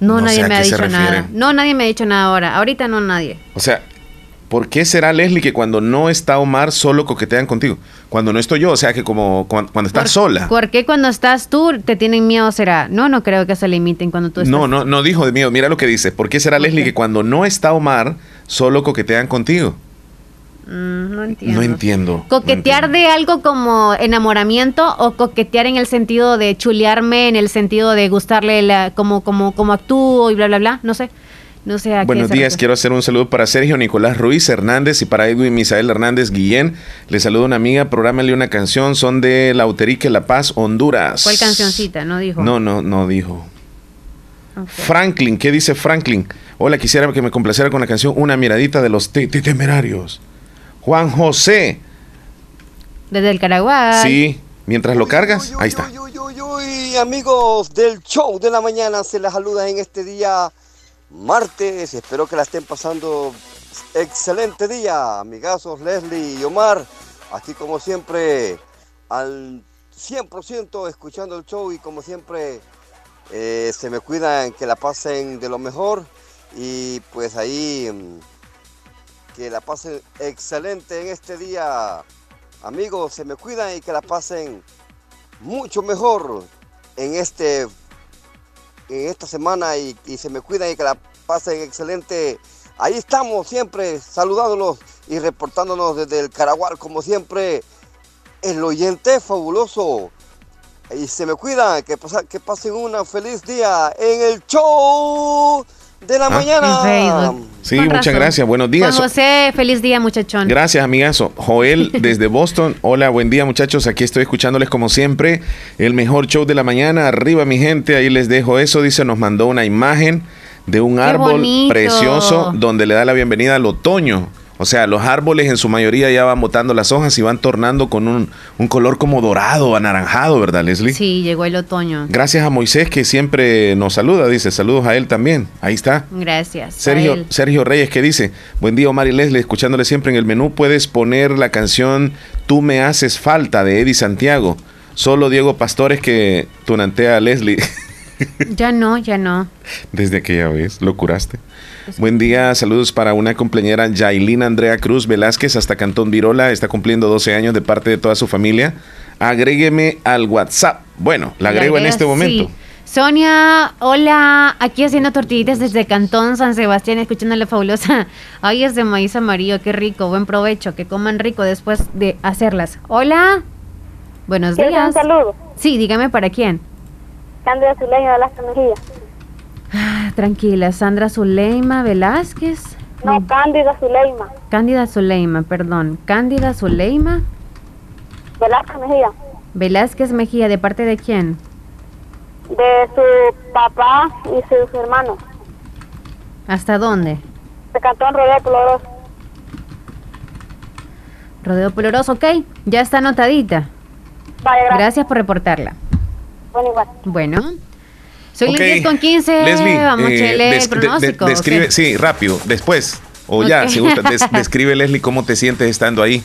No, nadie me ha dicho nada. No, nadie me ha dicho nada ahora. Ahorita no nadie. O sea, ¿por qué será, Leslie, que cuando no está Omar solo coquetean contigo? Cuando no estoy yo, o sea, que como cuando, estás sola. ¿Por qué cuando estás tú te tienen miedo será? No, no creo que se limiten cuando tú estás. No, no, no dijo de miedo. Mira lo que dice. ¿Por qué será, Leslie, que cuando no está Omar solo coquetean contigo? Mm, no entiendo. No entiendo. ¿Coquetear de algo como enamoramiento o coquetear en el sentido de chulearme, en el sentido de gustarle la, como, como, como actúo y bla, bla, bla? No sé. No sé a Buenos días, quiero hacer un saludo para Sergio Nicolás Ruiz Hernández y para Edwin Misael Hernández Guillén. Le saludo una amiga, prográmale una canción, son de Lauterique La Paz, Honduras. ¿Cuál cancioncita? No dijo. No, no, no dijo. Franklin, ¿qué dice Franklin? Hola, quisiera que me complaciera con la canción Una miradita de los temerarios. Juan José. Desde el Caraguay. Sí, mientras lo cargas, ahí está. Uy, amigos del show de la mañana, se les saluda en este día martes. Espero que la estén pasando excelente día, amigazos Leslie y Omar. Aquí como siempre, al 100% escuchando el show y como siempre eh, se me cuidan que la pasen de lo mejor y pues ahí mm, que la pasen excelente en este día. Amigos, se me cuidan y que la pasen mucho mejor en este en esta semana y, se me cuidan y que la pasen excelente. Ahí estamos siempre saludándolos y reportándonos desde el Caragual, como siempre, el oyente fabuloso. Y se me cuidan, que, que pasen un feliz día en el show de la ah. mañana. Sí, muchas gracias. Buenos días. Juan José, feliz día, muchachón. Gracias, amigazo. Joel, *laughs* desde Boston. Hola, buen día, muchachos. Aquí estoy escuchándoles como siempre. El mejor show de la mañana. Arriba, mi gente. Ahí les dejo eso. Dice, nos mandó una imagen de un árbol precioso donde le da la bienvenida al otoño. O sea, los árboles en su mayoría ya van botando las hojas y van tornando con un, color como dorado, anaranjado, ¿verdad, Leslie? Sí, llegó el otoño. Gracias a Moisés que siempre nos saluda, dice, saludos a él también. Ahí está. Gracias. Sergio, Sergio Reyes que dice, buen día Omar y Leslie, escuchándole siempre en el menú, puedes poner la canción Tú me haces falta de Eddie Santiago. Solo Diego Pastores que tunantea a Leslie. *laughs* Ya no, ya no. Desde aquella vez, lo curaste. Buen día, saludos para una compañera Yailina Andrea Cruz Velázquez hasta Cantón Virola, está cumpliendo 12 años de parte de toda su familia. Agrégueme al WhatsApp. Bueno, la agrego en este momento. Sonia, hola, aquí haciendo tortillitas desde Cantón San Sebastián, escuchando la fabulosa. *laughs* Ay, es de maíz amarillo, qué rico, buen provecho, que coman rico después de hacerlas. Hola, buenos días. un saludo? Sí, dígame para quién. Zuleima Velázquez Mejía. Ah, tranquila, Sandra Zuleima Velázquez. No, Cándida Zuleima. Cándida Zuleima, perdón. Cándida Zuleima. Velázquez Mejía. Velázquez Mejía, ¿de parte de quién? De su papá y sus hermanos. ¿Hasta dónde? De Cantón Rodeo Coloroso. Rodeo Poloroso, ok. Ya está anotadita. Vale, gracias. Gracias por reportarla. Bueno, igual. Bueno. Soy Ok. las 10 con 15. Leslie, Vamos, eh, el de- de- pronóstico. describe, sí, rápido, después. O ya, si gusta, des- *laughs* describe Leslie cómo te sientes estando ahí,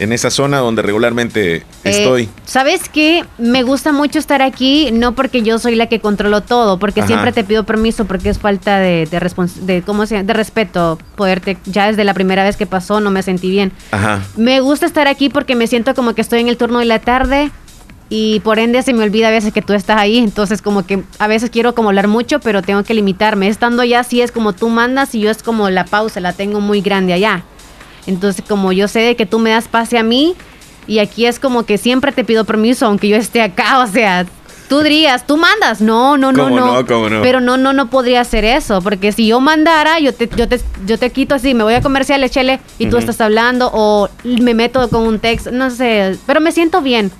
en esa zona donde regularmente Eh, estoy. ¿Sabes qué? Me gusta mucho estar aquí, no porque yo soy la que controlo todo, porque Ajá. siempre te pido permiso, porque es falta de, de, de, ¿cómo se de respeto. Poderte, ya desde la primera vez que pasó no me sentí bien. Ajá. Me gusta estar aquí porque me siento como que estoy en el turno de la tarde y por ende se me olvida a veces que tú estás ahí, entonces como que a veces quiero como hablar mucho, pero tengo que limitarme. Estando allá sí es como tú mandas y yo es como la pausa, la tengo muy grande allá. Entonces como yo sé de que tú me das pase a mí y aquí es como que siempre te pido permiso aunque yo esté acá, *laughs* o sea, tú dirías, tú mandas. No, no, no, ¿Cómo no. no? ¿Cómo no? Pero no, no, no podría hacer eso, porque si yo mandara, yo te, yo te, yo te quito así, me voy a comerciales, chele, y tú Ujú. estás hablando, o me meto con un texto, no sé, pero me siento bien,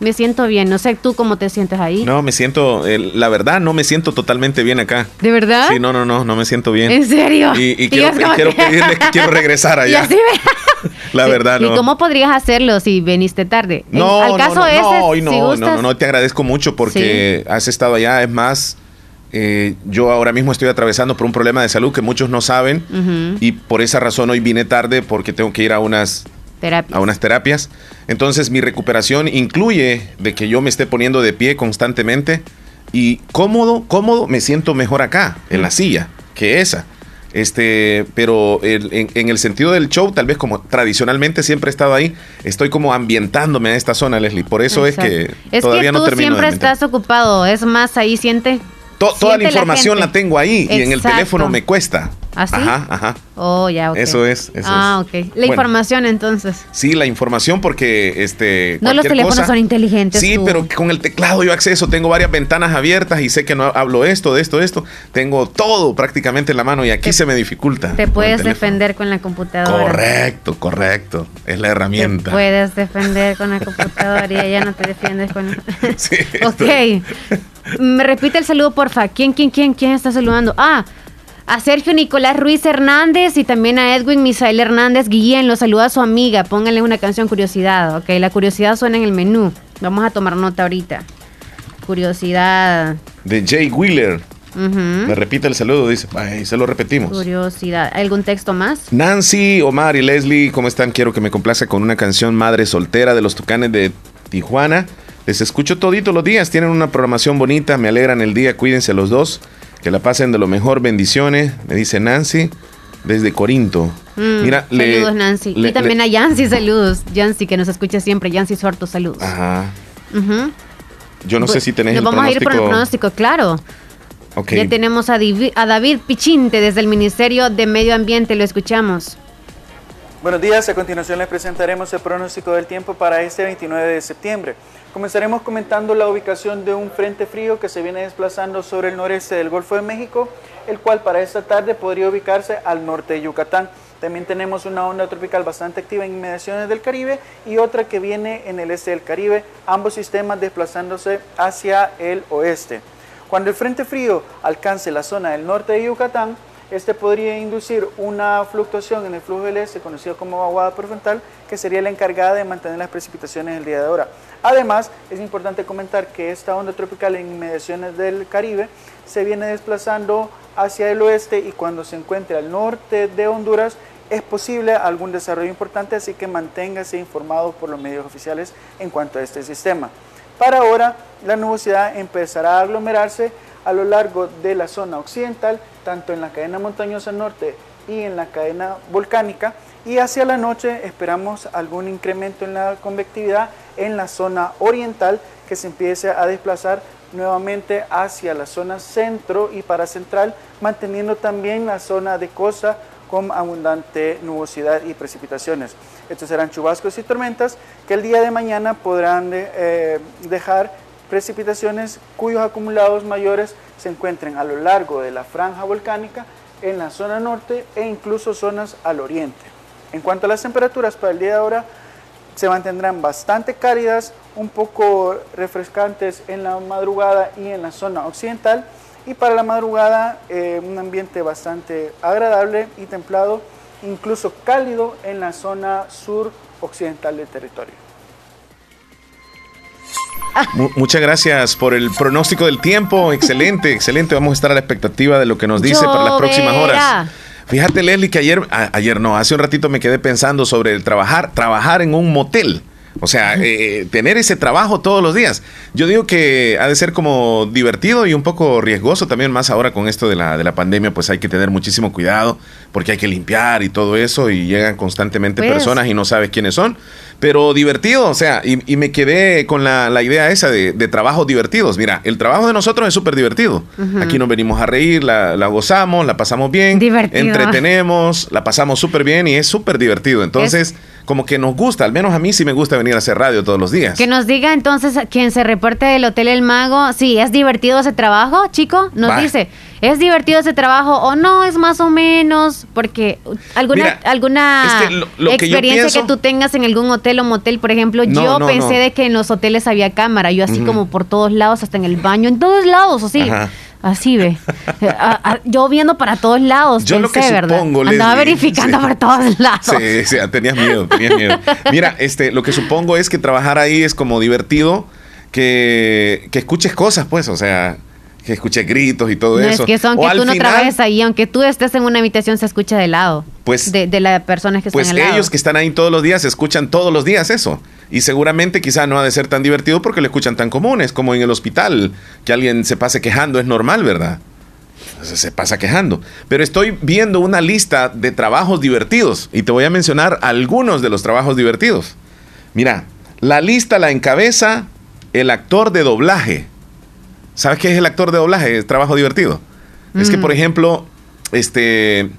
me siento bien, no sé tú cómo te sientes ahí. No, me siento, eh, la verdad, no me siento totalmente bien acá. ¿De verdad? Sí, no, no, no, no me siento bien. ¿En serio? Y, quiero, y quiero que- quiero regresar *laughs* Y allá. así *laughs* La verdad, no. ¿Y cómo podrías hacerlo si viniste tarde? No, al no, caso no, ese, no, hoy no, si no, gustas, no, no, te agradezco mucho porque has estado allá. Es más, eh, yo ahora mismo estoy atravesando por un problema de salud que muchos no saben y por esa razón hoy vine tarde porque tengo que ir a unas terapia. a unas terapias. Entonces mi recuperación incluye de que yo me esté poniendo de pie constantemente y cómodo, cómodo, me siento mejor acá, en la silla, que esa. Este, pero el- en, en el sentido del show, tal vez como tradicionalmente siempre he estado ahí, estoy como ambientándome a esta zona, Leslie. Por eso es que. Es todavía que no termino siempre de estás ocupado, es más, ahí siente... To- toda la información la, tengo ahí y en el teléfono me cuesta. ¿Ah, sí? Ajá, ajá. Oh, ya, ok. Eso es, eso ah, ok. La Bueno. información entonces. Sí, la información porque este No los teléfonos cosa- son inteligentes. Sí, tú. pero con el teclado yo acceso, tengo varias ventanas abiertas y sé que no hablo esto, de esto, de esto. Tengo todo prácticamente en la mano y aquí se me dificulta. Te puedes defender con la computadora. Correcto, correcto. Es la Te herramienta. puedes defender con la computadora y ella no te defiendes con... *laughs* Sí, *laughs* ok. Me repite el saludo, porfa. ¿Quién, quién, quién, quién está saludando? Ah, a Sergio Nicolás Ruiz Hernández y también a Edwin Misael Hernández Guillén. Lo saluda a su amiga. Pónganle una canción Curiosidad. Ok, la curiosidad suena en el menú. Vamos a tomar nota ahorita. Curiosidad. De Jay Wheeler. Me repite el saludo, dice. Ay, se lo repetimos. Curiosidad. ¿Algún texto más? Nancy, Omar y Leslie, ¿cómo están? Quiero que me complace con una canción Madre Soltera de los Tucanes de Tijuana. Les escucho todito los días, tienen una programación bonita, me alegran el día, cuídense los dos, que la pasen de lo mejor, bendiciones, me dice Nancy, desde Corinto. Mm, Mira, le- saludos, Nancy. le- y también le- a Yancy, saludos. Yancy, que nos escucha siempre. Yancy Suarto, saludos. Ajá. Ujú. Yo no sé si tenés Nos el vamos a ir por el pronóstico. claro. Ok. Ya tenemos a, Divi- a David Pichinte desde el Ministerio de Medio Ambiente. Lo escuchamos. Buenos días, a continuación les presentaremos el pronóstico del tiempo para este 29 de septiembre. Comenzaremos comentando la ubicación de un frente frío que se viene desplazando sobre el noreste del Golfo de México, el cual para esta tarde podría ubicarse al norte de Yucatán. También tenemos una onda tropical bastante activa en inmediaciones del Caribe y otra que viene en el este del Caribe, ambos sistemas desplazándose hacia el oeste. Cuando el frente frío alcance la zona del norte de Yucatán, este podría inducir una fluctuación en el flujo del este, conocido como vaguada prefrontal, que sería la encargada de mantener las precipitaciones el día de ahora. Además, es importante comentar que esta onda tropical en inmediaciones del Caribe se viene desplazando hacia el oeste y cuando se encuentre al norte de Honduras es posible algún desarrollo importante, así que manténgase informado por los medios oficiales en cuanto a este sistema. Para ahora, la nubosidad empezará a aglomerarse a lo largo de la zona occidental, tanto en la cadena montañosa norte y en la cadena volcánica, y hacia la noche esperamos algún incremento en la convectividad en la zona oriental que se empiece a desplazar nuevamente hacia la zona centro y paracentral, manteniendo también la zona de costa con abundante nubosidad y precipitaciones. Estos serán chubascos y tormentas que el día de mañana podrán eh, dejar precipitaciones cuyos acumulados mayores se encuentren a lo largo de la franja volcánica en la zona norte e incluso zonas al oriente. En cuanto a las temperaturas para el día de ahora, se mantendrán bastante cálidas, un poco refrescantes en la madrugada y en la zona occidental. Y para la madrugada, eh, un ambiente bastante agradable y templado, incluso cálido en la zona sur occidental del territorio. Muchas gracias por el pronóstico del tiempo. Excelente, excelente. Vamos a estar a la expectativa de lo que nos dice para las próximas horas. Fíjate, Leslie, que ayer, ayer no, hace un ratito me quedé pensando sobre el trabajar, trabajar en un motel. O sea, eh, tener ese trabajo todos los días. Yo digo que ha de ser como divertido y un poco riesgoso también, más ahora con esto de la, de la pandemia, pues hay que tener muchísimo cuidado porque hay que limpiar y todo eso y llegan constantemente pues. personas y no sabes quiénes son. Pero divertido, o sea, y, me quedé con la, idea esa de, trabajos divertidos. Mira, el trabajo de nosotros es súper divertido. Aquí nos venimos a reír, la, gozamos, la pasamos bien, entretenemos, la pasamos súper bien y es súper divertido. Entonces como que nos gusta, al menos a mí sí me gusta venir a hacer radio todos los días. Que nos diga entonces quien se reporte del Hotel El Mago, sí, ¿es divertido ese trabajo, chico? Nos dice, ¿es divertido ese trabajo o no? Es más o menos, porque alguna, alguna experiencia que, tú tengas en algún hotel o motel, por ejemplo, yo pensé de que en los hoteles había cámara, yo así como por todos lados, hasta en el baño, en todos lados, así. Así ve. Eh, yo viendo para todos lados. Yo lo que supongo, Andaba verificando por todos lados. Sí, sí, tenías miedo, tenías miedo. Mira, este, lo que supongo es que trabajar ahí es como divertido, que, que escuches cosas, pues, o sea, que escuches gritos y todo eso. Es que son que tú no trabajes ahí, aunque tú estés en una habitación, se escucha de lado. Pues. De, de las personas que pues están Pues ellos que están ahí todos los días, escuchan todos los días eso. Y seguramente quizá no ha de ser tan divertido porque lo escuchan tan comunes como en el hospital. Que alguien se pase quejando es normal, ¿verdad? Se pasa quejando. Pero estoy viendo una lista de trabajos divertidos y te voy a mencionar algunos de los trabajos divertidos. Mira, la lista la encabeza el actor de doblaje. ¿Sabes qué es el actor de doblaje? Es trabajo divertido. Es que, por mm. ejemplo, este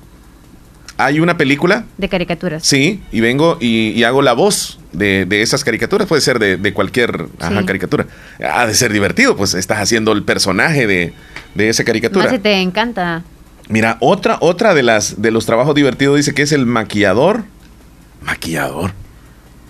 hay una película. De caricaturas. Sí, y vengo y, hago la voz de, esas caricaturas. Puede ser de, cualquier caricatura. Ha de ser divertido, pues estás haciendo el personaje de, esa caricatura. Más si te encanta. Mira, otra, otra de las de los trabajos divertidos dice que es el maquillador. Maquillador.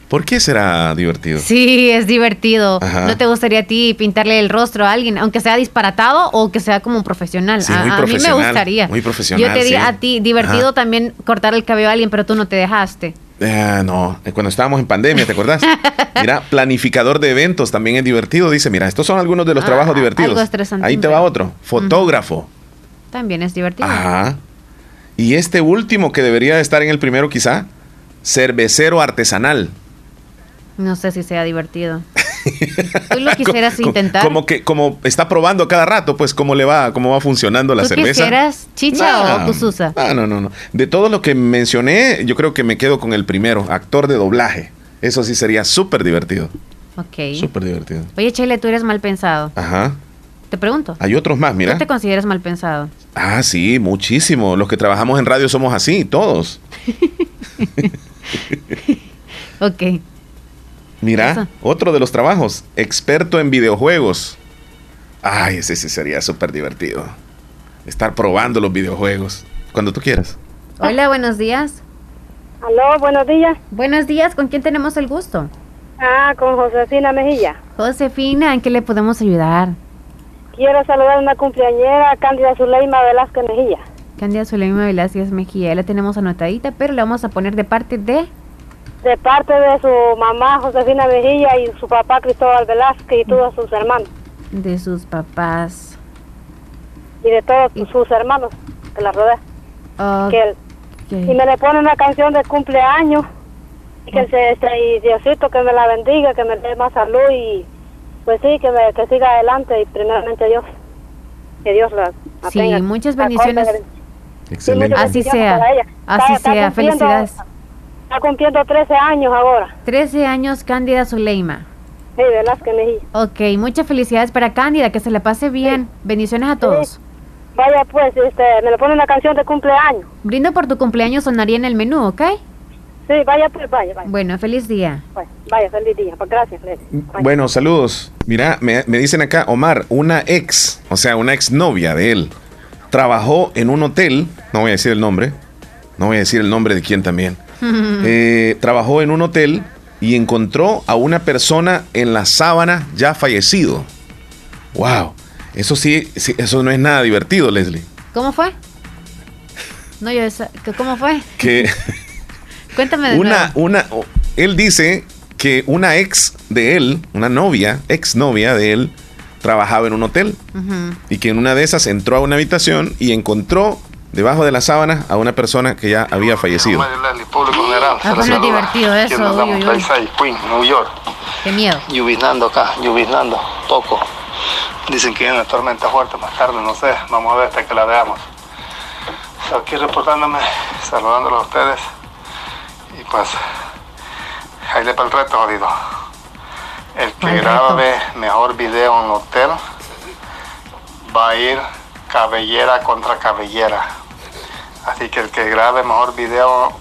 ¿Por qué será divertido? Sí, es divertido. ¿No te gustaría a ti pintarle el rostro a alguien, aunque sea disparatado o que sea como un profesional? Sí, muy a, profesional, mí me gustaría. Muy profesional. Yo te di a ti, divertido también cortar el cabello a alguien, pero tú no te dejaste. Eh, no, cuando estábamos en pandemia, ¿te acordás? *laughs* mira, planificador de eventos también es divertido. Dice, mira, estos son algunos de los ah, trabajos divertidos. Ahí te va otro. Fotógrafo. También es divertido. Ajá. Y este último que debería estar en el primero quizá, cervecero artesanal. No sé si sea divertido. *laughs* Tú lo quisieras intentar. Como que como está probando cada rato, pues cómo le va, cómo va funcionando la ¿Tú cerveza. quisieras chicha o cususa? No, no, no, no. De todo lo que mencioné, yo creo que me quedo con el primero, actor de doblaje. Eso sí sería súper divertido. Ok. Súper divertido. Oye, Chile, tú eres mal pensado. Ajá. Te pregunto. Hay otros más, mira. ¿Tú te consideras mal pensado? Ah, sí, muchísimo. Los que trabajamos en radio somos así, todos. *laughs* ok. Mira, otro de los trabajos, experto en videojuegos. Ay, ese sí sería súper divertido. Estar probando los videojuegos. Cuando tú quieras. Hola, buenos días. Aló, buenos días. Buenos días, ¿con quién tenemos el gusto? Ah, con Josefina Mejilla. Josefina, ¿en qué le podemos ayudar? Quiero saludar a una cumpleañera, Cándida Zuleima Velázquez Mejilla. Cándida Zuleima Velázquez Mejilla, ya la tenemos anotadita, pero la vamos a poner de parte de de parte de su mamá Josefina Mejilla y su papá Cristóbal Velázquez y todos sus hermanos. De sus papás. Y de todos sus hermanos que la rodean. Y me le pone una canción de cumpleaños. Y que se, este, y Diosito que me la bendiga, que me dé más salud y pues sí, que, me, que siga adelante y primeramente Dios. Que Dios la, Sí, muchas bendiciones. Excelente. Así sea. Así sea. Felicidades. Está cumpliendo 13 años ahora. 13 años Cándida Zuleima. Sí, Velázquez Mejía. Ok, muchas felicidades para Cándida, que se le pase bien. Bendiciones a todos. Vaya pues, este, me le pone una canción de cumpleaños. Brindo por tu cumpleaños, sonaría en el menú, ¿ok? Sí, vaya pues, vaya, vaya. Bueno, feliz día. vaya, feliz día. Pues gracias, Bueno, saludos. Mira, me, me dicen acá, Omar, una ex, o sea, una ex novia de él trabajó en un hotel, no voy a decir el nombre, no voy a decir el nombre de quién también. *laughs* Eh, trabajó en un hotel y encontró a una persona en la sábana ya fallecido. Wow, eso sí, eso no es nada divertido, Leslie. ¿Cómo fue? No, yo ¿cómo fue? Que *laughs* Cuéntame de una, una, él dice que una ex de él, una novia, ex novia de él, trabajaba en un hotel y que en una de esas entró a una habitación y encontró debajo de la sábana a una persona que ya había fallecido. Ah, pues es divertido eso. Uy, uy, Queen, New York. Qué miedo. Lluviznando acá, lluviznando, poco. Dicen que hay una tormenta fuerte más tarde, no sé. Vamos a ver hasta que la veamos. Aquí reportándome, saludándolo a ustedes. Y pues, ahí le para el reto, jodido. El que grabe mejor video en hotel va a ir cabellera contra cabellera. Así que el que grabe mejor video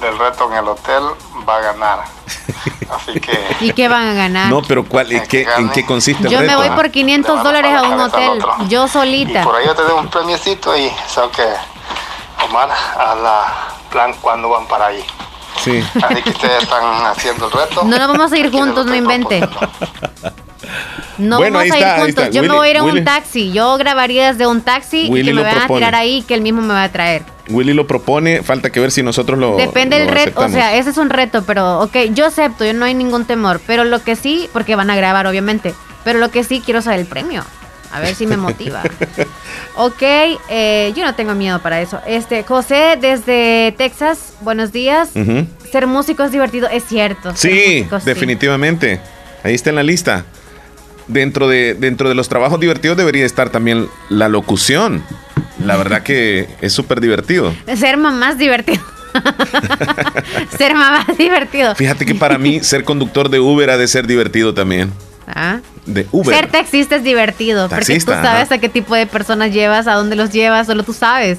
del reto en el hotel va a ganar. *laughs* Así que. ¿Y qué van a ganar? No, pero ¿cuál, ¿en, qué, ¿en qué consiste el Yo reto? me voy por 500 dólares a un hotel, yo solita. Y por ahí yo te doy un premiecito y sabes que Omar a la plan cuando van para ahí. Sí. Así que ustedes están haciendo el reto. No nos vamos a ir juntos, no invente. No vamos a ir juntos. Yo me voy a ir en un taxi. Yo grabaría desde un taxi y que me van a tirar ahí que él mismo me va a traer. Willy lo propone, falta que ver si nosotros lo. Depende del reto, o sea, ese es un reto, pero ok, yo acepto, yo no hay ningún temor. Pero lo que sí, porque van a grabar, obviamente. Pero lo que sí quiero saber el premio. A ver si me *laughs* motiva. *laughs* ok, eh, yo no tengo miedo para eso. Este, José, desde Texas, buenos días. Ser músico es divertido, es cierto. Sí, definitivamente. Ahí está en la lista. Dentro de, dentro de los trabajos divertidos debería estar también la locución. La verdad que es súper divertido. *laughs* Ser mamá es divertido. ser mamá es divertido. Fíjate que para mí ser conductor de Uber ha de ser divertido también. ¿Ah? De Uber. Ser taxista es divertido, Taxista, porque tú sabes ajá. a qué tipo de personas llevas, a dónde los llevas, solo tú sabes.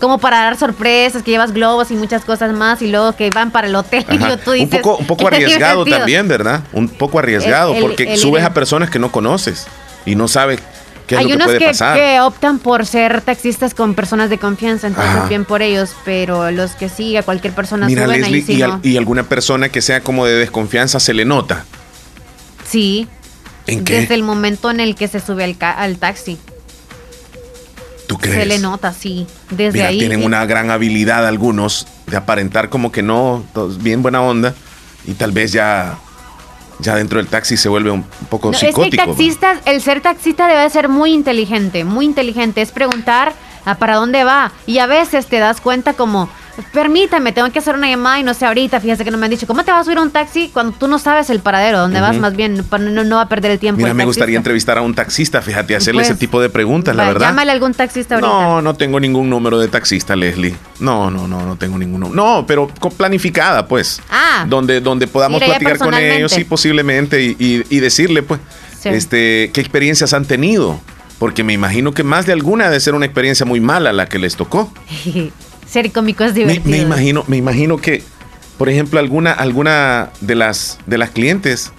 Como para dar sorpresas, que llevas globos y muchas cosas más, y luego que van para el hotel *laughs* y yo- tú un dices, poco, un poco *laughs* "Es arriesgado divertido". también, ¿verdad? Un poco arriesgado, El- el- porque el subes a personas que no conoces y no sabes qué es Hay lo que unos puede que, pasar. que optan por ser taxistas con personas de confianza, entonces Ajá. bien por ellos, pero los que sí, a cualquier persona Mira, suben Leslie, ahí sí y, no. al- y alguna persona que sea como de desconfianza se le nota. Sí, ¿En qué? desde el momento en el que se sube al, ca- al taxi. ¿Tú crees? Se le nota, sí. Desde Mira, ahí. tienen una gran habilidad algunos de aparentar como que no, bien buena onda y tal vez ya, ya dentro del taxi se vuelve un, poco No, es que el psicótico. taxista, el ser taxista debe ser muy inteligente, muy inteligente. Es preguntar a para dónde va. Y a veces te das cuenta como, permítame, tengo que hacer una llamada y no sé ahorita, fíjate que no me han dicho, ¿cómo te vas a subir a un taxi cuando tú no sabes el paradero, dónde vas más bien, no, no va a perder el tiempo. Mira, el me gustaría entrevistar a un taxista, fíjate, hacerle Pues, ese tipo de preguntas, la verdad. Llámale a algún taxista ahorita. No, no tengo ningún número de taxista, Leslie. No, no, no, no tengo ninguno. No, pero planificada, pues. Ah. Donde, donde podamos platicar con ellos, sí, posiblemente, y, y- y decirle, pues, Sí. este, qué experiencias han tenido. Porque me imagino que más de alguna ha de ser una experiencia muy mala la que les tocó. *laughs* Ser cómico es divertido. me imagino, me imagino que, por ejemplo, alguna, alguna de las de las clientes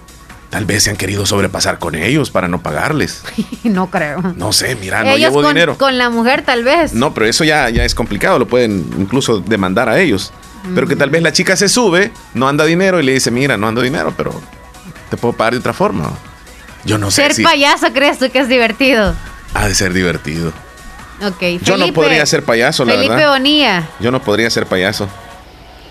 tal vez se han querido sobrepasar con ellos para no pagarles. *laughs* no creo. No sé, mira, no Ellos llevo con, dinero. con la mujer tal vez. No, pero eso ya, ya es complicado, lo pueden incluso demandar a ellos. Pero que tal vez la chica se sube, no anda dinero y le dice, mira, no ando dinero, pero te puedo pagar de otra forma. Yo no sé Ser si payaso crees tú que es divertido. ha de ser divertido. Ok. Yo no Felipe- podría ser payaso, la Felipe verdad. Bonilla. Yo no podría ser payaso.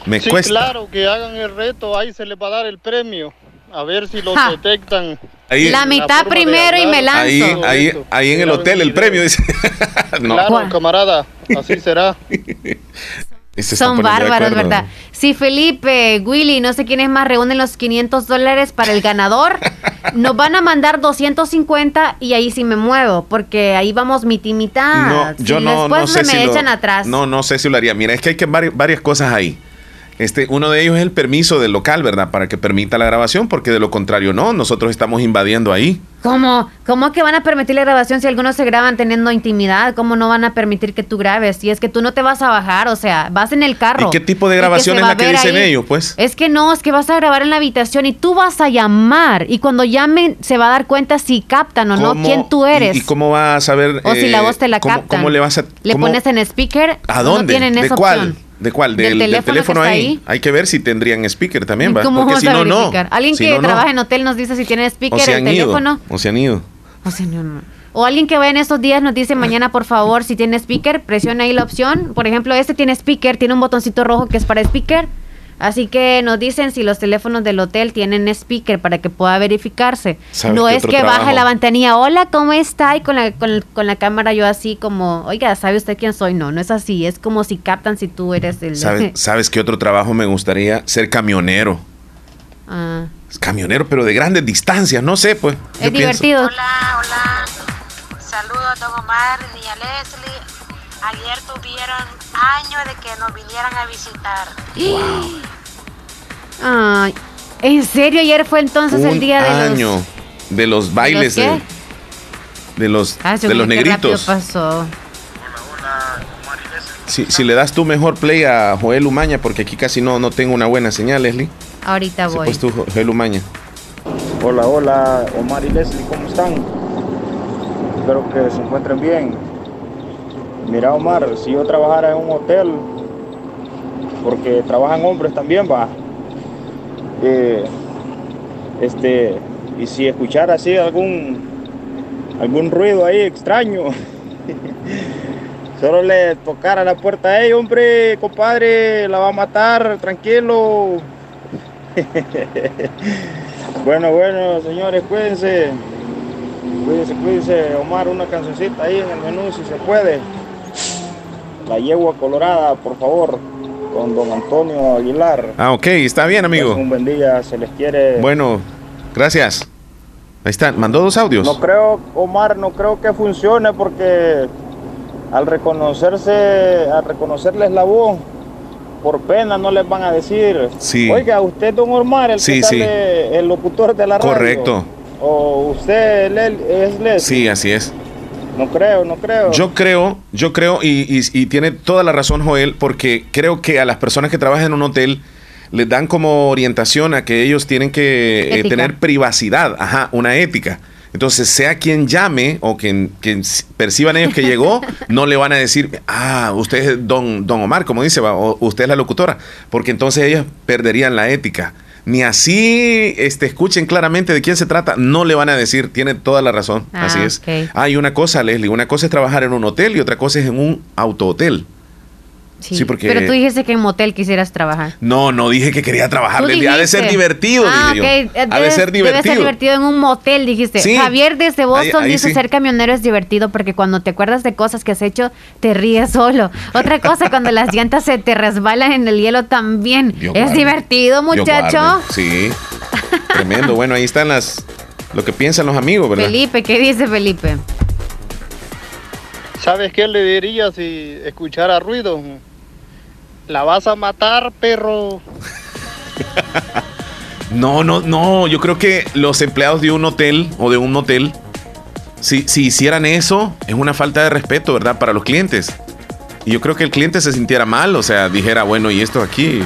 Me Sí, cuesta. claro, que hagan el reto, ahí se les va a dar el premio. A ver si lo Ja. detectan. Ahí- La mitad de primero y me lanzo. Ahí, ahí, ahí en el hotel el premio dice. *laughs* no. Claro, camarada, así será. *laughs* Se Son bárbaros. ¿verdad? Si Felipe, Willy, no sé quiénes más reúnen los 500 dólares para el ganador, *laughs* nos van a mandar 250 y ahí sí me muevo, porque ahí vamos mitad. No, Si yo no, después no sé me si lo- echan atrás. No, no sé si lo haría. Mira, es que hay que vari- varias cosas ahí. Este, uno de ellos es el permiso del local, ¿verdad? Para que permita la grabación, porque de lo contrario no, nosotros estamos invadiendo ahí. ¿Cómo? ¿Cómo que van a permitir la grabación si algunos se graban teniendo intimidad? ¿Cómo no van a permitir que tú grabes? Y es que tú no te vas a bajar, o sea, vas en el carro. ¿Y qué tipo de grabación es la que dicen ellos, pues? Es que no, es que vas a grabar en la habitación y tú vas a llamar. Y cuando llamen se va a dar cuenta si captan o no quién tú eres. ¿Y, cómo va a saber? O si la voz te la cómo, captan. ¿Cómo le vas a...? ¿Le pones en speaker? ¿A dónde? No tienen ¿De esa cuál? opción. ¿De cuál? Del, del teléfono, ahí. Hay que ver si tendrían speaker también, ¿va? ¿Cómo Porque si a no, no. Alguien Si que no, no. trabaja en hotel nos dice si tiene O speaker se el han ido. teléfono. O se han ido. O sea, no, no. O alguien que vaya en estos días nos dice mañana, por favor, si tiene speaker, presiona ahí la opción. Por ejemplo, este tiene speaker, tiene un botoncito rojo que es para speaker. Así que nos dicen si los teléfonos del hotel tienen speaker para que pueda verificarse. ¿Sabes No es que baje la ventanilla, hola, ¿cómo está? Y con la, con, con la cámara yo así como, oiga, ¿sabe usted quién soy? No, no es así. Es como si captan si tú eres el... ¿Sabes, *laughs* ¿Sabes qué otro trabajo me gustaría? Ser camionero. Ah. Camionero, pero de grandes distancias, no sé, pues. Es pienso. divertido. Hola, hola. Saludos, don Omar y niña Leslie. Ayer tuvieron años de que nos vinieran a visitar. *gasps* Ay, ¿en serio? Ayer fue entonces el día de los... año de los bailes qué? de, de los, Ah, de los negritos. pasó. Si, si le das tu mejor play a Joel Umaña, porque aquí casi no, no tengo una buena señal, Leslie. Ahorita voy. pues tú, Jo- Joel Umaña. Hola, hola, Omar y Leslie, ¿cómo están? Espero que se encuentren bien. Mira, Omar, si yo trabajara en un hotel, porque trabajan hombres también, va. eh, este, y si escuchara así algún algún ruido ahí extraño, *laughs* solo le tocara la puerta a ellos, hombre, compadre, la va a matar, tranquilo. *laughs* Bueno, bueno, señores, cuídense. Cuídense, cuídense. Omar, una cancioncita ahí en el menú si se puede. La yegua colorada, por favor, con don Antonio Aguilar. Ah, ok, está bien, amigo. Un buen día, se les quiere. Bueno, gracias. Ahí está, mandó dos audios. No creo, Omar, no creo que funcione porque al reconocerse, al reconocerles la voz, por pena no les van a decir, Sí. oiga, usted don Omar, el, que Sí, sí. sale- el locutor de la radio. Correcto. O usted es Leslie. Sí, así es. No creo, no creo. Yo creo, yo creo, y, y- y tiene toda la razón Joel, porque creo que a las personas que trabajan en un hotel les dan como orientación a que ellos tienen que eh, tener privacidad, ajá, una ética. Entonces, sea quien llame o quien, perciban ellos que llegó, *laughs* no le van a decir, ah, usted es don, don Omar, como dice, va, o usted es la locutora, porque entonces ellos perderían la ética. Ni así este, escuchen claramente de quién se trata, no le van a decir, tiene toda la razón, Ah, así es. ok. Hay una cosa, Leslie, una cosa es trabajar en un hotel y otra cosa es en un autohotel. Sí, Sí, porque- Pero tú dijiste que en motel quisieras trabajar. No, no dije que quería trabajar. Ha de ser divertido, ah, dije yo. Ha de Debe- ser Debe ser divertido. divertido en un motel, dijiste. Sí. Javier desde Boston Ahí- ahí dice sí. ser camionero es divertido porque cuando te acuerdas de cosas que has hecho, te ríes solo. Otra *laughs* cosa, cuando las llantas se te resbalan en el hielo también. Dios es guarde. divertido, muchacho. Sí. Tremendo. Bueno, ahí están las lo que piensan los amigos, ¿verdad? Felipe, ¿qué dice Felipe? ¿Sabes qué le diría si escuchara ruido? La vas a matar, perro. *laughs* No, no, no. Yo creo que los empleados de un hotel o de un hotel, si, si hicieran eso, es una falta de respeto, ¿verdad? Para los clientes. Y yo creo que el cliente se sintiera mal, o sea, dijera, bueno, ¿y esto aquí?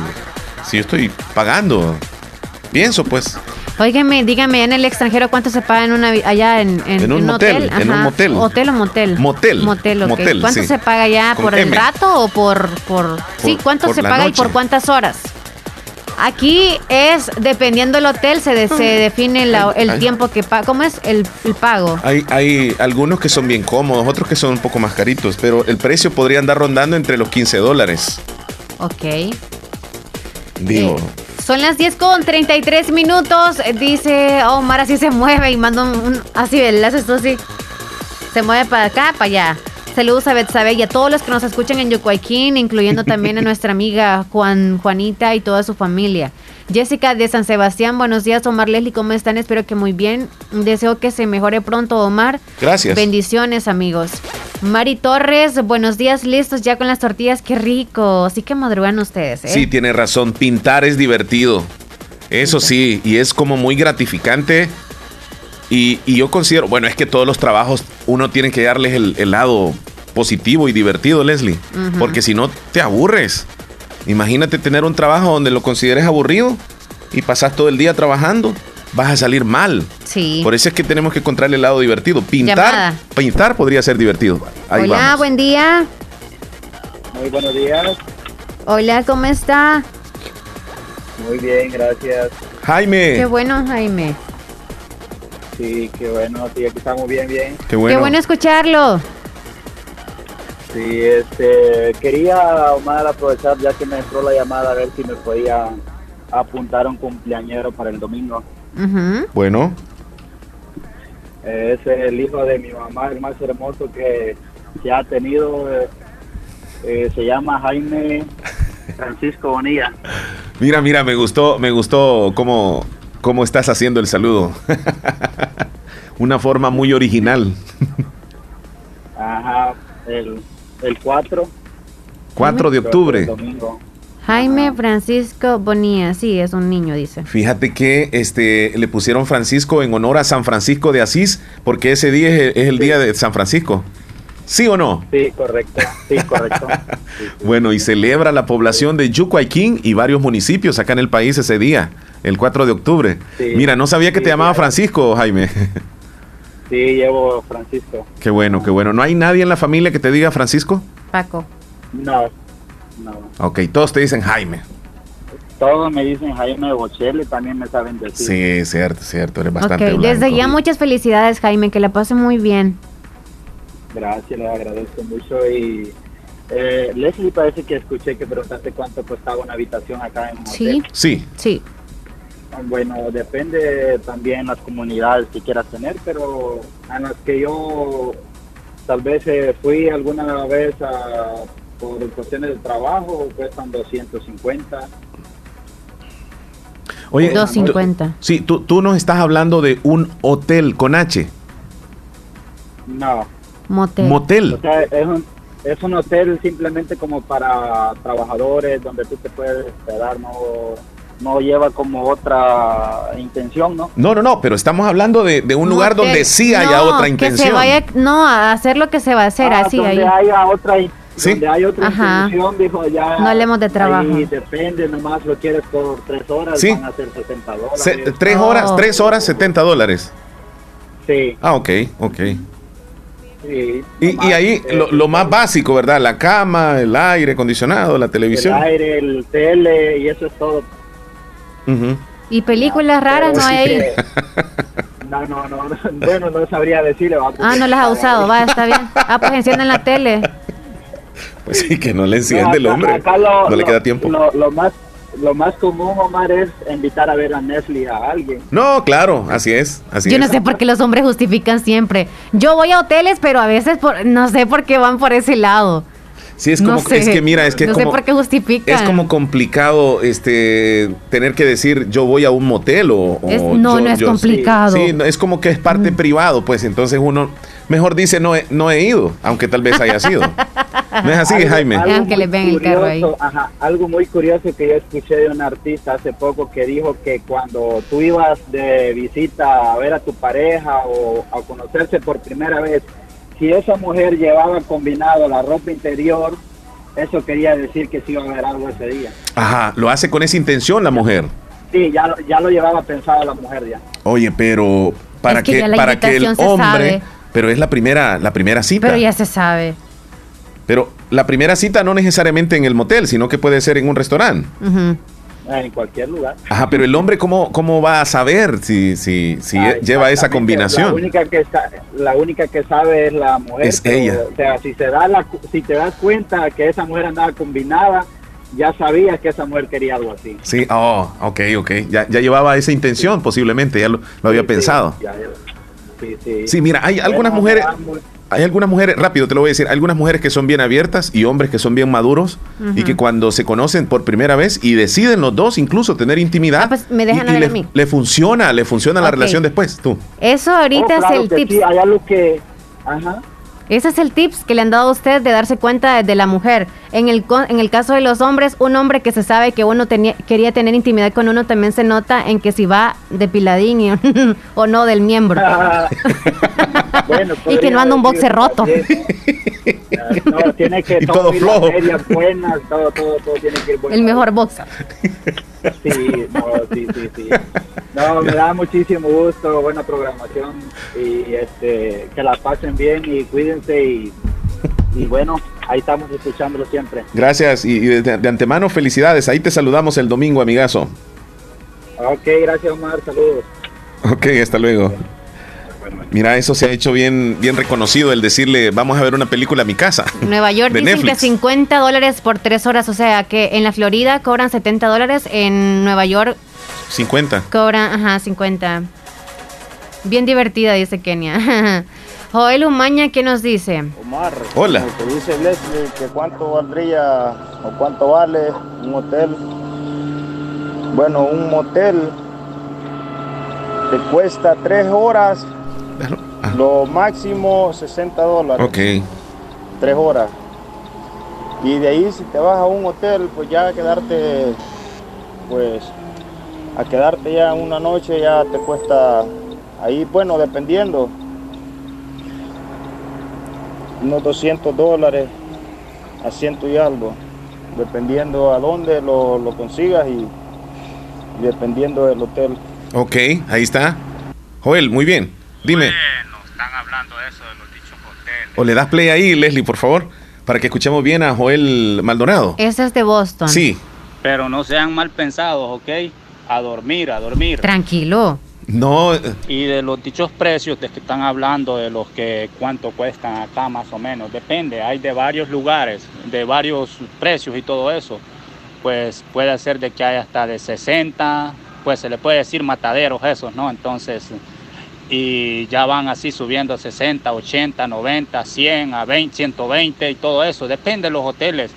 Si yo estoy pagando. Pienso, pues. Óigame, dígame, en el extranjero, ¿cuánto se paga en una, allá en, en, En un en motel, en un motel. ¿Hotel o motel? Motel. Motel, ¿Cuánto sí. se paga ya Con por el rato o por, por... sí, ¿cuánto por se paga y por cuántas horas? Aquí es, dependiendo del hotel, se, de- se define la- el tiempo que paga. ¿Cómo es el, el pago? Hay, hay algunos que son bien cómodos, otros que son un poco más caritos, pero el precio podría andar rondando entre los 15 dólares. Ok. Digo, Son las 10 con 33 minutos. Dice oh, Omar, así se mueve y manda un. un- así, haces tú así. Se mueve para acá, para allá. Saludos a Betsabe y a todos los que nos escuchan en Yocuayquín, incluyendo también a *laughs* nuestra amiga Juan, Juanita y toda su familia. Jessica de San Sebastián, buenos días Omar Leslie, ¿cómo están? Espero que muy bien. Deseo que se mejore pronto Omar. Gracias. Bendiciones amigos. Mari Torres, buenos días, listos ya con las tortillas, qué rico. Sí que madrugan ustedes. ¿eh? Sí, tiene razón, pintar es divertido. Eso sí, y es como muy gratificante. Y, yo considero, bueno, es que todos los trabajos uno tiene que darles el, lado positivo y divertido, Leslie. Porque si no, te aburres. Imagínate tener un trabajo donde lo consideres aburrido y pasas todo el día trabajando. Vas a salir mal. Sí. Por eso es que tenemos que encontrarle el lado divertido. Pintar, pintar podría ser divertido. Hola, buen día. Muy buenos días. Hola, ¿cómo está? Muy bien, gracias. Jaime. Qué bueno, Jaime. Sí, qué bueno, sí, aquí estamos bien, bien. Qué bueno. Qué bueno escucharlo. Sí, este, quería, Omar, aprovechar ya que me entró la llamada a ver si me podía apuntar a un cumpleañero para el domingo. Bueno. Es el hijo de mi mamá, el más hermoso que, se ha tenido. Eh, eh, se llama Jaime Francisco Bonilla. Mira, mira, me gustó, me gustó cómo, cómo estás haciendo el saludo. *laughs* Una forma muy original. Ajá, el, el 4. 4 de octubre. Jaime Francisco Bonilla, sí, es un niño, dice. Fíjate que este le pusieron Francisco en honor a San Francisco de Asís, porque ese día es, el día de San Francisco. ¿Sí o no? Sí, correcto. Sí, correcto. *laughs* bueno, y celebra la población de Yucuayquín y varios municipios acá en el país ese día, el 4 de octubre. Mira, no sabía que te llamaba Francisco, Jaime. *laughs* sí, llevo Francisco. Qué bueno, qué bueno. ¿No hay nadie en la familia que te diga Francisco? Paco. No, no. Ok, todos te dicen Jaime. Todos me dicen Jaime Bochelle, también me saben decir. Sí, cierto, cierto, eres bastante Ok, desde ya muchas felicidades, Jaime, que la pase muy bien. Gracias, le agradezco mucho. Y eh, Leslie, parece que escuché que preguntaste cuánto costaba una habitación acá en Sí. Sí. Sí. Bueno, depende también las comunidades que quieras tener, pero a las que yo tal vez eh, fui alguna vez a, por cuestiones de trabajo, cuestan 250. Oye, 250. sí, tú, tú nos estás hablando de un hotel con H. No. Motel. Motel. es un, es un hotel simplemente como para trabajadores donde tú te puedes esperar, no, no lleva como otra intención, ¿no? No, no, no, pero estamos hablando de, un lugar donde sí haya otra intención. Que se vaya, no, a hacer lo que se va a hacer, ah, así donde ahí. haya otra Donde hay otra intención, dijo ya. No hablemos de trabajo. Ahí depende, nomás lo quieres por tres horas, Sí. van a ser 60 dólares. tres horas, tres horas, 70 dólares. Sí. Ah, ok, ok. Sí, Y, y ahí lo, lo más básico, ¿verdad? La cama, el aire acondicionado, la televisión. El aire, el tele y eso es todo. Ujú. Y películas raras no hay ahí. No, no, no, no, bueno, no sabría decirle. va, Ah, no las ha usado, va, está bien. Ah, pues encienden la tele. *laughs* Pues sí, que no le enciende el acá- hombre. acá lo- no le lo- queda tiempo. Lo, lo más, lo más común, Omar, es invitar a ver a Nestle a alguien. No, claro, así es. Así Yo no es. sé por qué los hombres justifican siempre. Yo voy a hoteles, pero a veces por, no sé por qué van por ese lado. Sí, es No como, sé. es que mira, es que no como, sé por qué justifican. es como complicado este tener que decir yo voy a un motel o, o Es- no, yo- no es yo- complicado. Sí, no, es como que es parte privado, pues entonces uno mejor dice no he, no he ido, aunque tal vez haya sido. No es así, Algo- Jaime. algo que muy les vean el carro ahí. curioso, ajá, algo muy curioso que yo escuché de un artista hace poco que dijo que cuando tú ibas de visita a ver a tu pareja o a conocerse por primera vez, si esa mujer llevaba combinado la ropa interior, eso quería decir que sí iba a haber algo ese día. Ajá, lo hace con esa intención la mujer. Sí, ya, lo- ya lo llevaba pensado la mujer ya. Oye, pero para Es que para que el hombre, sabe. Pero es la primera la primera cita. Pero ya se sabe. Pero la primera cita no necesariamente en el motel, sino que puede ser en un restaurante. En cualquier lugar. Ajá, pero el hombre cómo, cómo va a saber si, si, si Ah, lleva esa combinación. La única que la única que sabe es la mujer. Es pero, ella. O sea, si se da la, si te das cuenta que esa mujer andaba combinada, ya sabías que esa mujer quería algo así. Sí, oh, ok, ok. Ya, ya llevaba esa intención posiblemente, ya lo, lo había pensado. Ya, ya. Sí, sí. Sí, mira, hay algunas mujeres, hay algunas mujeres, rápido te lo voy a decir, algunas mujeres que son bien abiertas y hombres que son bien maduros y que cuando se conocen por primera vez y deciden los dos incluso tener intimidad, Ah, pues, me dejan y- y hablar le, a mí. le funciona, le funciona la relación después, tú. Eso ahorita Oh, claro es el sí, hay algo que... Ajá. Ese es el tips que le han dado a usted de darse cuenta de, de la mujer. En el, en el caso de los hombres, un hombre que se sabe que uno tenía, quería tener intimidad con uno también se nota en que si va depiladín y- *laughs* o no del miembro. *laughs* Bueno, y que no anda un boxe roto. No, tiene que *laughs* Y todo, flojo. medias buenas, todo, todo, todo tiene que ir bueno. El mejor boxer. Sí, no, sí, sí, sí. No, me da muchísimo gusto, buena programación y este que la pasen bien y cuídense y, y bueno, ahí estamos escuchándolo siempre. Gracias y, de, de antemano felicidades. Ahí te saludamos el domingo, amigazo. Ok, gracias Omar, saludos. Ok, hasta luego. Mira, eso se ha hecho bien, bien reconocido, el decirle, vamos a ver una película a mi casa. Nueva York dicen Netflix. que 50 dólares por tres horas, o sea que en la Florida cobran 70 dólares, en Nueva York 50. cobran, ajá, 50. Bien divertida, dice Kenia. *laughs* Joel Umaña, ¿qué nos dice? Omar, Hola. te dice Leslie, que cuánto valdría o cuánto vale un hotel. Bueno, un motel te cuesta tres horas, lo máximo 60 dólares, Ok. tres horas. Y de ahí si te vas a un hotel, pues ya a quedarte, pues a quedarte ya una noche ya te cuesta, ahí bueno, dependiendo, unos 200 dólares a ciento y algo, dependiendo a dónde lo, lo consigas y, y dependiendo del hotel. Ok, ahí está. Joel, muy bien. Dime. Están hablando de eso de los dichos hoteles. O le das play ahí, Leslie, por favor, para que escuchemos bien a Joel Maldonado. Ese es de Boston. Sí. Pero no sean mal pensados, ¿ok? A dormir, a dormir. Tranquilo. No, Y de los dichos precios de que están hablando, de los que cuánto cuestan acá más o menos, depende, hay de varios lugares, de varios precios y todo eso. Pues puede ser de que hay hasta de 60, pues se le puede decir mataderos esos, ¿no? Entonces, y ya van así subiendo a 60, 80, 90, 100, a 20, 120 y todo eso, depende de los hoteles,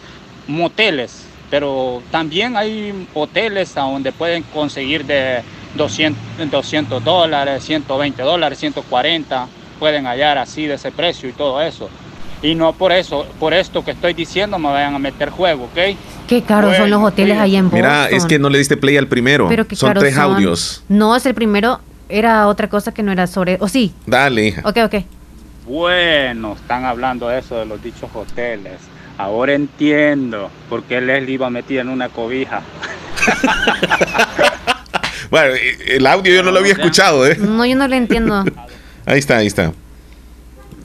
moteles, pero también hay hoteles a donde pueden conseguir de 200, 200 dólares, 120 dólares, 140, pueden hallar así de ese precio y todo eso. Y no por eso, por esto que estoy diciendo me vayan a meter juego, ¿ok? Qué caros son los hoteles ahí en Boston. mira, es que no le diste play al primero. Pero qué son caros tres son. audios. No, es el primero. Era otra cosa que no era sobre. O sí. Dale, hija. Ok, ok. Bueno, están hablando de eso de los dichos hoteles. Ahora entiendo por qué Leslie iba metida en una cobija. *laughs* Bueno, eh, el audio yo no lo había escuchado, ¿eh? No, yo no le entiendo. *laughs* Ahí está, ahí está.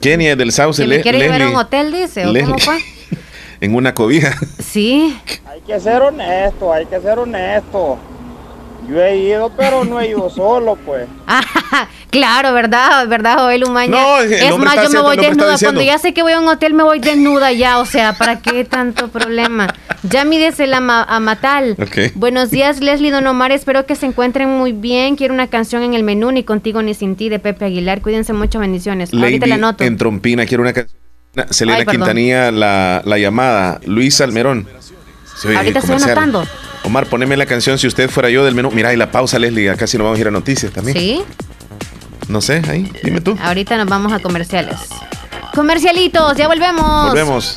Kenia del Sauce, ¿Que me Le- quiere llevar a un Leslie, hotel, dice? ¿O Leslie. cómo fue? *laughs* en una cobija. Sí. Hay que ser honesto, hay que ser honesto. Yo he ido, pero no he ido solo, pues. *laughs* Claro, ¿verdad? ¿Verdad, Joel Umaña? No, el es más, está yo me voy el desnuda. Cuando ya sé que voy a un hotel, me voy desnuda ya. O sea, ¿para qué tanto problema? Ya mídese la ma- a Matal. Ok. Buenos días, Leslie Don Omar. Espero que se encuentren muy bien. Quiero una canción en el menú, ni contigo ni sin ti, de Pepe Aguilar. Cuídense mucho, bendiciones. Ahorita la anoto. en Trompina, quiero una canción. Selena Ay. Quintanilla, la, la llamada. Luis Almerón. Se Ahorita estoy anotando. Omar, poneme la canción si usted fuera yo del menú. Mira, y la pausa, Leslie. Acá sí nos vamos a ir a noticias también. ¿Sí? No sé, ahí, dime tú. Ahorita nos vamos a comerciales. Comercialitos, ya volvemos. Volvemos.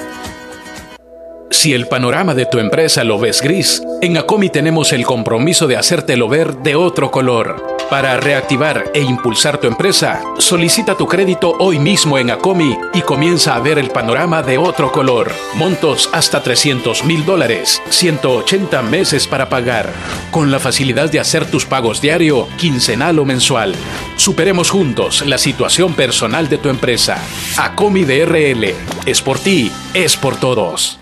Si el panorama de tu empresa lo ves gris, en ACOMI tenemos el compromiso de hacértelo ver de otro color. Para reactivar e impulsar tu empresa, solicita tu crédito hoy mismo en ACOMI y comienza a ver el panorama de otro color. Montos hasta 300 mil dólares, 180 meses para pagar, con la facilidad de hacer tus pagos diario, quincenal o mensual. Superemos juntos la situación personal de tu empresa. ACOMI DRL. Es por ti, es por todos.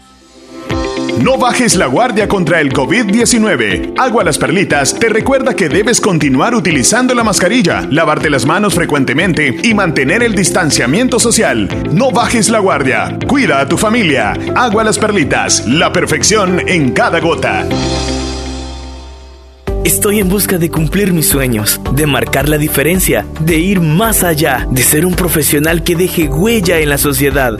No bajes la guardia contra el COVID-19. Agua Las Perlitas te recuerda que debes continuar utilizando la mascarilla, lavarte las manos frecuentemente y mantener el distanciamiento social. No bajes la guardia. Cuida a tu familia. Agua Las Perlitas, la perfección en cada gota. Estoy en busca de cumplir mis sueños, de marcar la diferencia, de ir más allá, de ser un profesional que deje huella en la sociedad.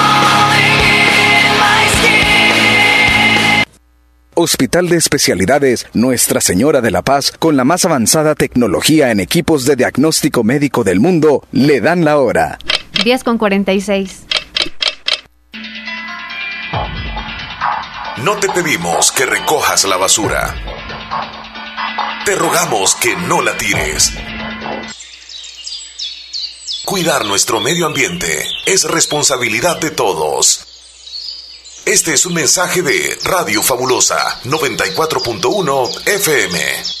Hospital de Especialidades Nuestra Señora de la Paz, con la más avanzada tecnología en equipos de diagnóstico médico del mundo, le dan la hora. 10 con 46. No te pedimos que recojas la basura. Te rogamos que no la tires. Cuidar nuestro medio ambiente es responsabilidad de todos. Este es un mensaje de Radio Fabulosa 94.1 FM.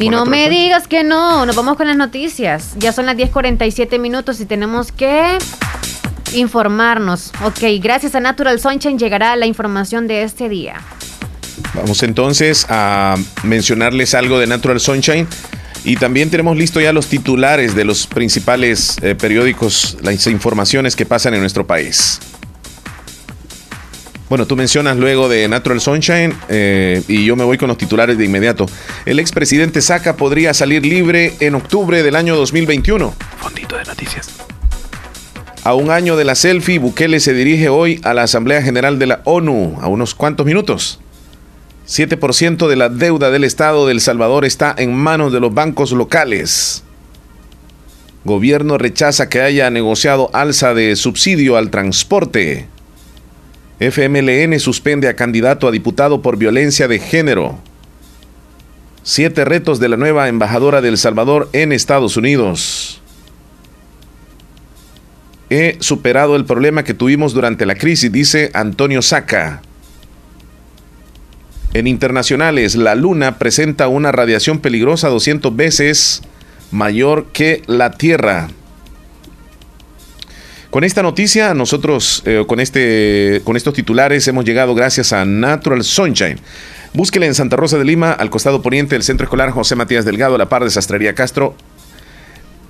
Y no me digas que no, nos vamos con las noticias. Ya son las 10:47 minutos y tenemos que informarnos. Ok, gracias a Natural Sunshine llegará la información de este día. Vamos entonces a mencionarles algo de Natural Sunshine. Y también tenemos listo ya los titulares de los principales eh, periódicos, las informaciones que pasan en nuestro país. Bueno, tú mencionas luego de Natural Sunshine eh, y yo me voy con los titulares de inmediato. El expresidente Saca podría salir libre en octubre del año 2021. Fondito de noticias. A un año de la selfie, Bukele se dirige hoy a la Asamblea General de la ONU. ¿A unos cuantos minutos? 7% de la deuda del Estado de El Salvador está en manos de los bancos locales. Gobierno rechaza que haya negociado alza de subsidio al transporte. FMLN suspende a candidato a diputado por violencia de género. Siete retos de la nueva embajadora de El Salvador en Estados Unidos. He superado el problema que tuvimos durante la crisis, dice Antonio Saca. En internacionales, la Luna presenta una radiación peligrosa 200 veces mayor que la Tierra. Con esta noticia, nosotros eh, con, este, con estos titulares hemos llegado gracias a Natural Sunshine. Búsquele en Santa Rosa de Lima, al costado poniente del Centro Escolar José Matías Delgado, a la par de Sastrería Castro,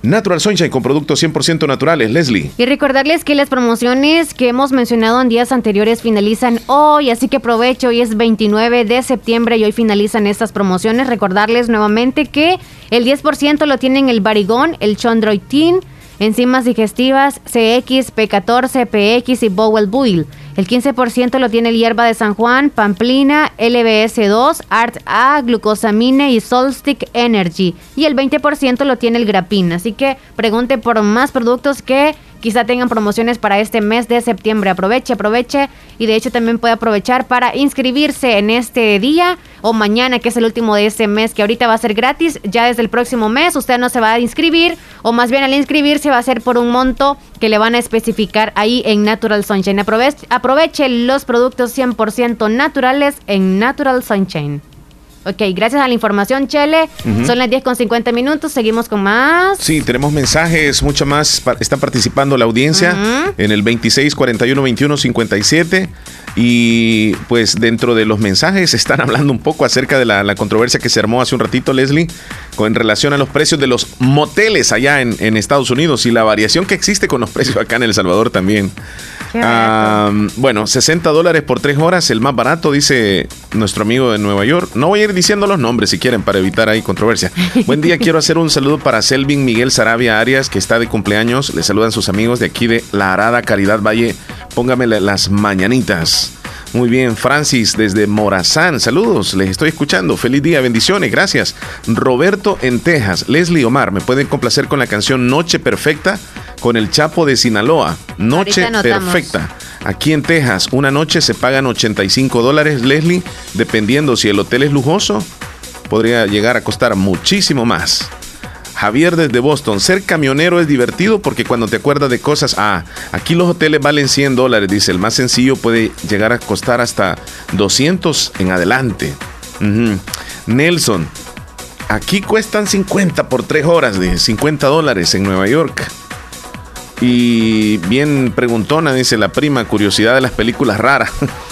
Natural Sunshine con productos 100% naturales, Leslie. Y recordarles que las promociones que hemos mencionado en días anteriores finalizan hoy, así que aprovecho, hoy es 29 de septiembre y hoy finalizan estas promociones. Recordarles nuevamente que el 10% lo tienen el Barigón, el Chondroid Teen, enzimas digestivas, CX, P14, PX y Bowel Buil. El 15% lo tiene el hierba de San Juan, Pamplina, LBS2, Art A, Glucosamine y Solstick Energy. Y el 20% lo tiene el Grapin. Así que pregunte por más productos que quizá tengan promociones para este mes de septiembre. Aproveche, aproveche y de hecho también puede aprovechar para inscribirse en este día o mañana, que es el último de este mes, que ahorita va a ser gratis. Ya desde el próximo mes usted no se va a inscribir o más bien al inscribirse va a ser por un monto que le van a especificar ahí en Natural Sunshine. Aproveche, los productos 100% naturales en Natural Sunshine. Ok, gracias a la información, Chele. Son las 10 con 50 minutos. Seguimos con más. Sí, tenemos mensajes, mucho más. Está participando la audiencia en el 26 41 21 57. Y pues dentro de los mensajes están *laughs* hablando un poco acerca de la, controversia que se armó hace un ratito, Leslie, con relación a los precios de los moteles allá en, en Estados Unidos y la variación que existe con los *laughs* precios acá en El Salvador también bueno, 60 dólares por 3 horas, el más barato, dice nuestro amigo de Nueva York. No voy a ir diciendo los nombres si quieren para evitar ahí controversia. *laughs* Buen día, quiero hacer un saludo para Selvin Miguel Sarabia Arias, que está de cumpleaños. Le saludan sus amigos de aquí de La Arada Caridad Valle. Póngame las mañanitas. Muy bien, Francis desde Morazán, saludos, les estoy escuchando. Feliz día, bendiciones, gracias. Roberto en Texas, Leslie Omar, me pueden complacer con la canción Noche Perfecta con el Chapo de Sinaloa. Noche Perfecta. Aquí en Texas, una noche se pagan 85 dólares, Leslie, dependiendo si el hotel es lujoso, podría llegar a costar muchísimo más. Javier desde Boston, ser camionero es divertido porque cuando te acuerdas de cosas, ah, aquí los hoteles valen 100 dólares, dice, el más sencillo puede llegar a costar hasta 200 en adelante. Nelson, aquí cuestan 50 por 3 horas, de 50 dólares en Nueva York. Y bien preguntona, dice la prima, curiosidad de las películas raras. *laughs*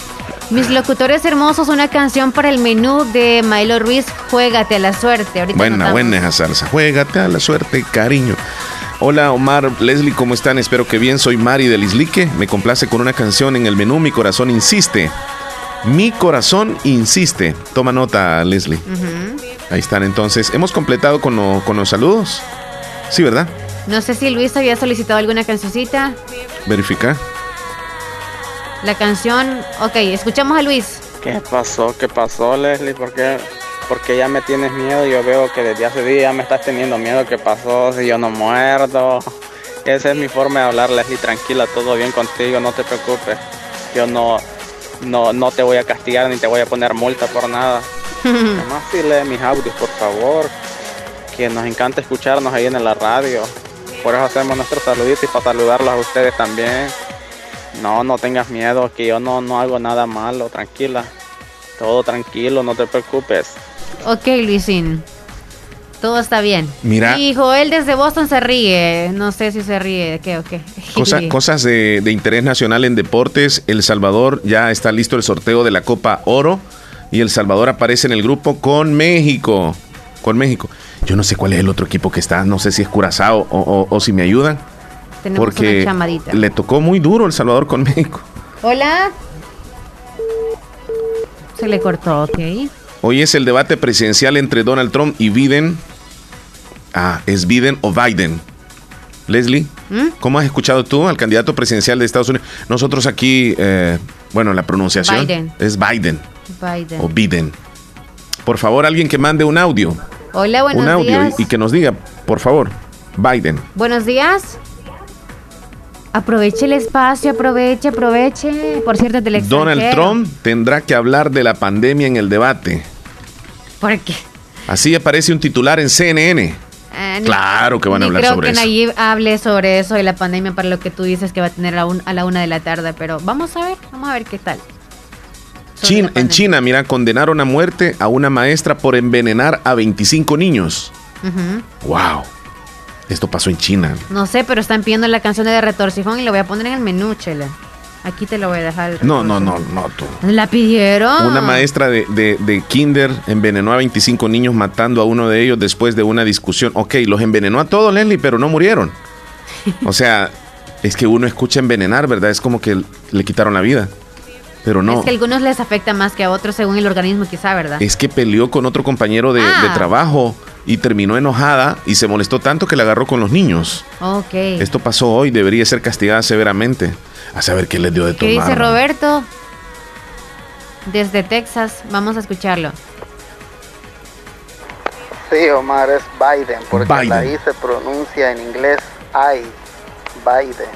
Mis locutores hermosos, una canción para el menú de Milo Ruiz, Juégate a la suerte. buena, buena esa salsa. Juégate a la suerte, cariño. Hola Omar, Leslie, ¿cómo están? Espero que bien. Soy Mari del Islique. Me complace con una canción en el menú Mi corazón insiste. Mi corazón insiste. Toma nota, Leslie. Ahí están entonces. ¿Hemos completado con, con los saludos? Sí, ¿verdad? No sé si Luis había solicitado alguna cancioncita. Verifica. La canción, ok, escuchamos a Luis. ¿Qué pasó? ¿Qué pasó, Leslie? ¿Por qué, porque ya me tienes miedo? Yo veo que desde hace días me estás teniendo miedo. ¿Qué pasó? Si yo no muerdo. Esa es mi forma de hablar, Leslie. Tranquila, todo bien contigo, no te preocupes. Yo no, no, no te voy a castigar ni te voy a poner multa por nada. *laughs* Además, sí lee mis audios, por favor. Que nos encanta escucharnos ahí en la radio. Por eso hacemos nuestros saluditos y para saludarlos a ustedes también. No, no tengas miedo, que yo no, no hago nada malo, tranquila. Todo tranquilo, no te preocupes. Ok, Luisín. Todo está bien. Mira. Y Joel desde Boston se ríe. No sé si se ríe. ¿Qué o qué? *laughs* cosas de, de, interés nacional en deportes. El Salvador ya está listo el sorteo de la Copa Oro. Y El Salvador aparece en el grupo con México. Con México. Yo no sé cuál es el otro equipo que está. No sé si es Curazao o, o si me ayudan porque le tocó muy duro El Salvador con México. Hola. Se le cortó, ok. Hoy es el debate presidencial entre Donald Trump y Biden. Ah, ¿es Biden o Biden? Leslie, ¿Mm? ¿cómo has escuchado tú al candidato presidencial de Estados Unidos? Nosotros aquí, eh, bueno, la pronunciación es Biden. Biden. O Biden. Por favor, alguien que mande un audio. Hola, buenos días. Un audio y que nos diga, por favor, Biden. Buenos días. Aproveche el espacio, aproveche, aproveche. Por cierto, del Donald Trump tendrá que hablar de la pandemia en el debate. ¿Por qué? Así aparece un titular en CNN. Eh, claro que van a hablar sobre eso. Creo que Nayib hable sobre eso de la pandemia para lo que tú dices que va a tener a, la una de la tarde, pero vamos a ver, vamos a ver qué tal. en China, mira, condenaron a muerte a una maestra por envenenar a 25 niños. ¡Wow! Esto pasó en China. No sé, pero están pidiendo la canción de Retorcijón y lo voy a poner en el menú, chela. Aquí te lo voy a dejar. No, no, no, no, tú. ¿La pidieron? Una maestra de, de, de, kinder envenenó a 25 niños matando a uno de ellos después de una discusión. Ok, los envenenó a todos, Leslie, pero no murieron. *laughs* O sea, es que uno escucha envenenar, ¿verdad? Es como que le quitaron la vida. Pero no. Es que a algunos les afecta más que a otros según el organismo, quizá, ¿verdad? Es que peleó con otro compañero de, Ah. de trabajo y terminó enojada y se molestó tanto que la agarró con los niños. Ok. Esto pasó hoy, debería ser castigada severamente. A saber qué les dio de ¿Qué tomar. dice Roberto? Desde Texas, vamos a escucharlo. Sí, Omar, es Biden, porque Biden. la I se pronuncia en inglés I, Biden.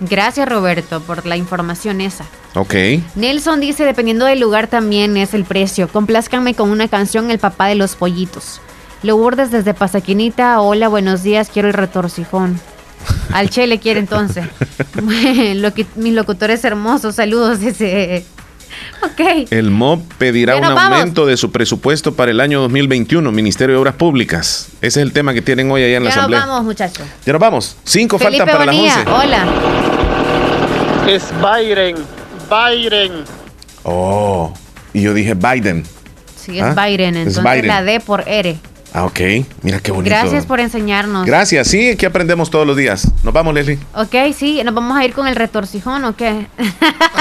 Gracias, Roberto, por la información esa. Ok. Nelson dice, dependiendo del lugar también es el precio. Complázcanme con una canción El papá de los pollitos. Lourdes desde Pasaquinita. Hola, buenos días. Quiero el retorcijón. Al Che le quiere entonces. *laughs* Mis locutores hermosos, saludos. Dice. *laughs* Ok. El MOB pedirá un vamos. aumento de su presupuesto para el año 2021, Ministerio de Obras Públicas. Ese es el tema que tienen hoy allá en la Ya nos Asamblea. vamos, muchachos. Ya nos vamos. Cinco Felipe faltan para Bonilla, las 11. hola. Es Byron, Byron. Oh, y yo dije Biden. Sí, es ¿Ah? Byron, Es entonces Biden. la D por R. Ah, ok. Mira qué bonito. Gracias por enseñarnos. Gracias, sí, aquí aprendemos todos los días. Nos vamos, Leslie. Ok, sí, nos vamos a ir con el retorcijón o qué?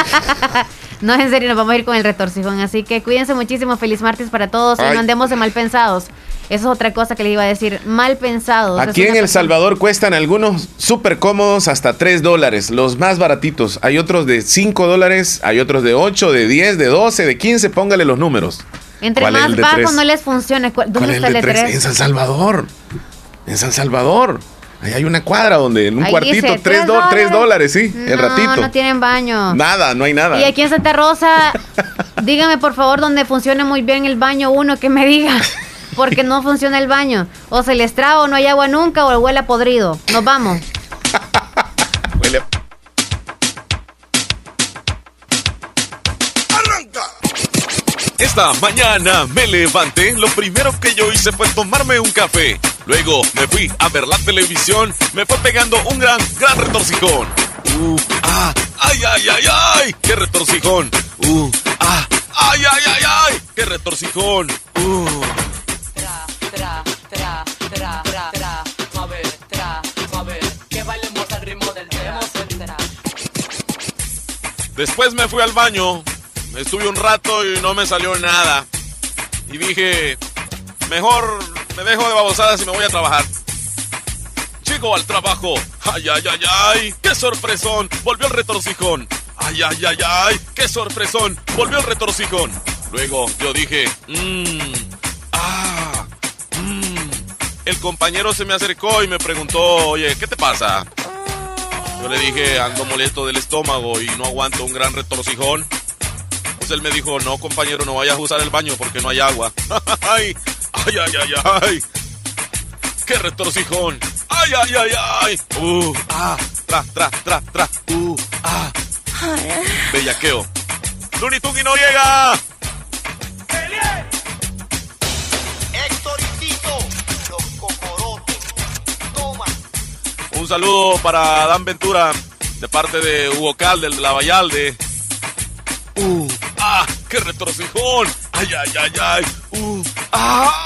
*laughs* no, en serio, nos vamos a ir con el retorcijón. Así que cuídense muchísimo. Feliz martes para todos. Y no andemos de mal pensados. Eso es otra cosa que le iba a decir. Mal pensados. Aquí en El Salvador cuestan algunos súper cómodos hasta 3 dólares, los más baratitos. Hay otros de 5 dólares, hay otros de 8, de 10, de 12, de 15, póngale los números. Entre ¿Cuál es más bajo tres? no les funcione. ¿Cuál- ¿Cuál ¿Dónde es está el de de 3? En? San Salvador. En San Salvador. Ahí hay una cuadra donde en un Ahí cuartito, dice, 3 ¿tres dólares, sí, el ratito. no tienen baño. Nada, no hay nada. Y aquí en Santa Rosa, *laughs* dígame por favor donde funcione muy bien el baño uno que me diga. Porque no funciona el baño. O se les traba o no hay agua nunca o huele a podrido. Nos vamos. *laughs* Esta mañana me levanté, lo primero que yo hice fue tomarme un café. Luego me fui a ver la televisión, me fue pegando un gran, gran retorcijón. Uh, ah, ay, ay, ay, ay, qué retorcijón. Uh, ah, ay, ay, ay, ay, qué retorcijón. Uh. tra, tra, tra, tra, tra, mueve, tra, mueve, que bailemos al ritmo del tra. Después me fui al baño, estuve un rato y no me salió nada. Y dije, mejor me dejo de babosadas y me voy a trabajar. Llego al trabajo. Ay, ay, ay, ay, qué sorpresón. Volvió el retorcijón. Ay, ay, ay, ay, qué sorpresón. Volvió el retorcijón. Luego yo dije, mmm, ah, mmm. El compañero se me acercó y me preguntó, oye, ¿qué te pasa? Yo le dije, ando molesto del estómago y no aguanto un gran retorcijón. Pues él me dijo, no compañero, no vayas a usar el baño porque no hay agua. *laughs* ay, ay, ay, ay, ay. ¡Qué retorcijón! ¡Ay, ay, ay, ay! ¡Uh! ¡Ah! ¡Tra, tra, tra, tra! ¡Uh! ¡Ah! Bellaqueo. ¡Looney Tunes y Noriega! Un saludo para Dan Ventura de parte de Hugo Cal del La Vallalde. ¡Uh! ¡Ah! ¡Qué retorcijón! ¡Ay, ay, ay, ay! ¡Uh! ¡Ah!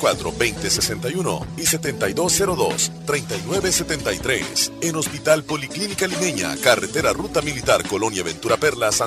2061 y 7202 3973 en Hospital Policlínica Limeña, Carretera Ruta Militar Colonia Ventura Perla, Santa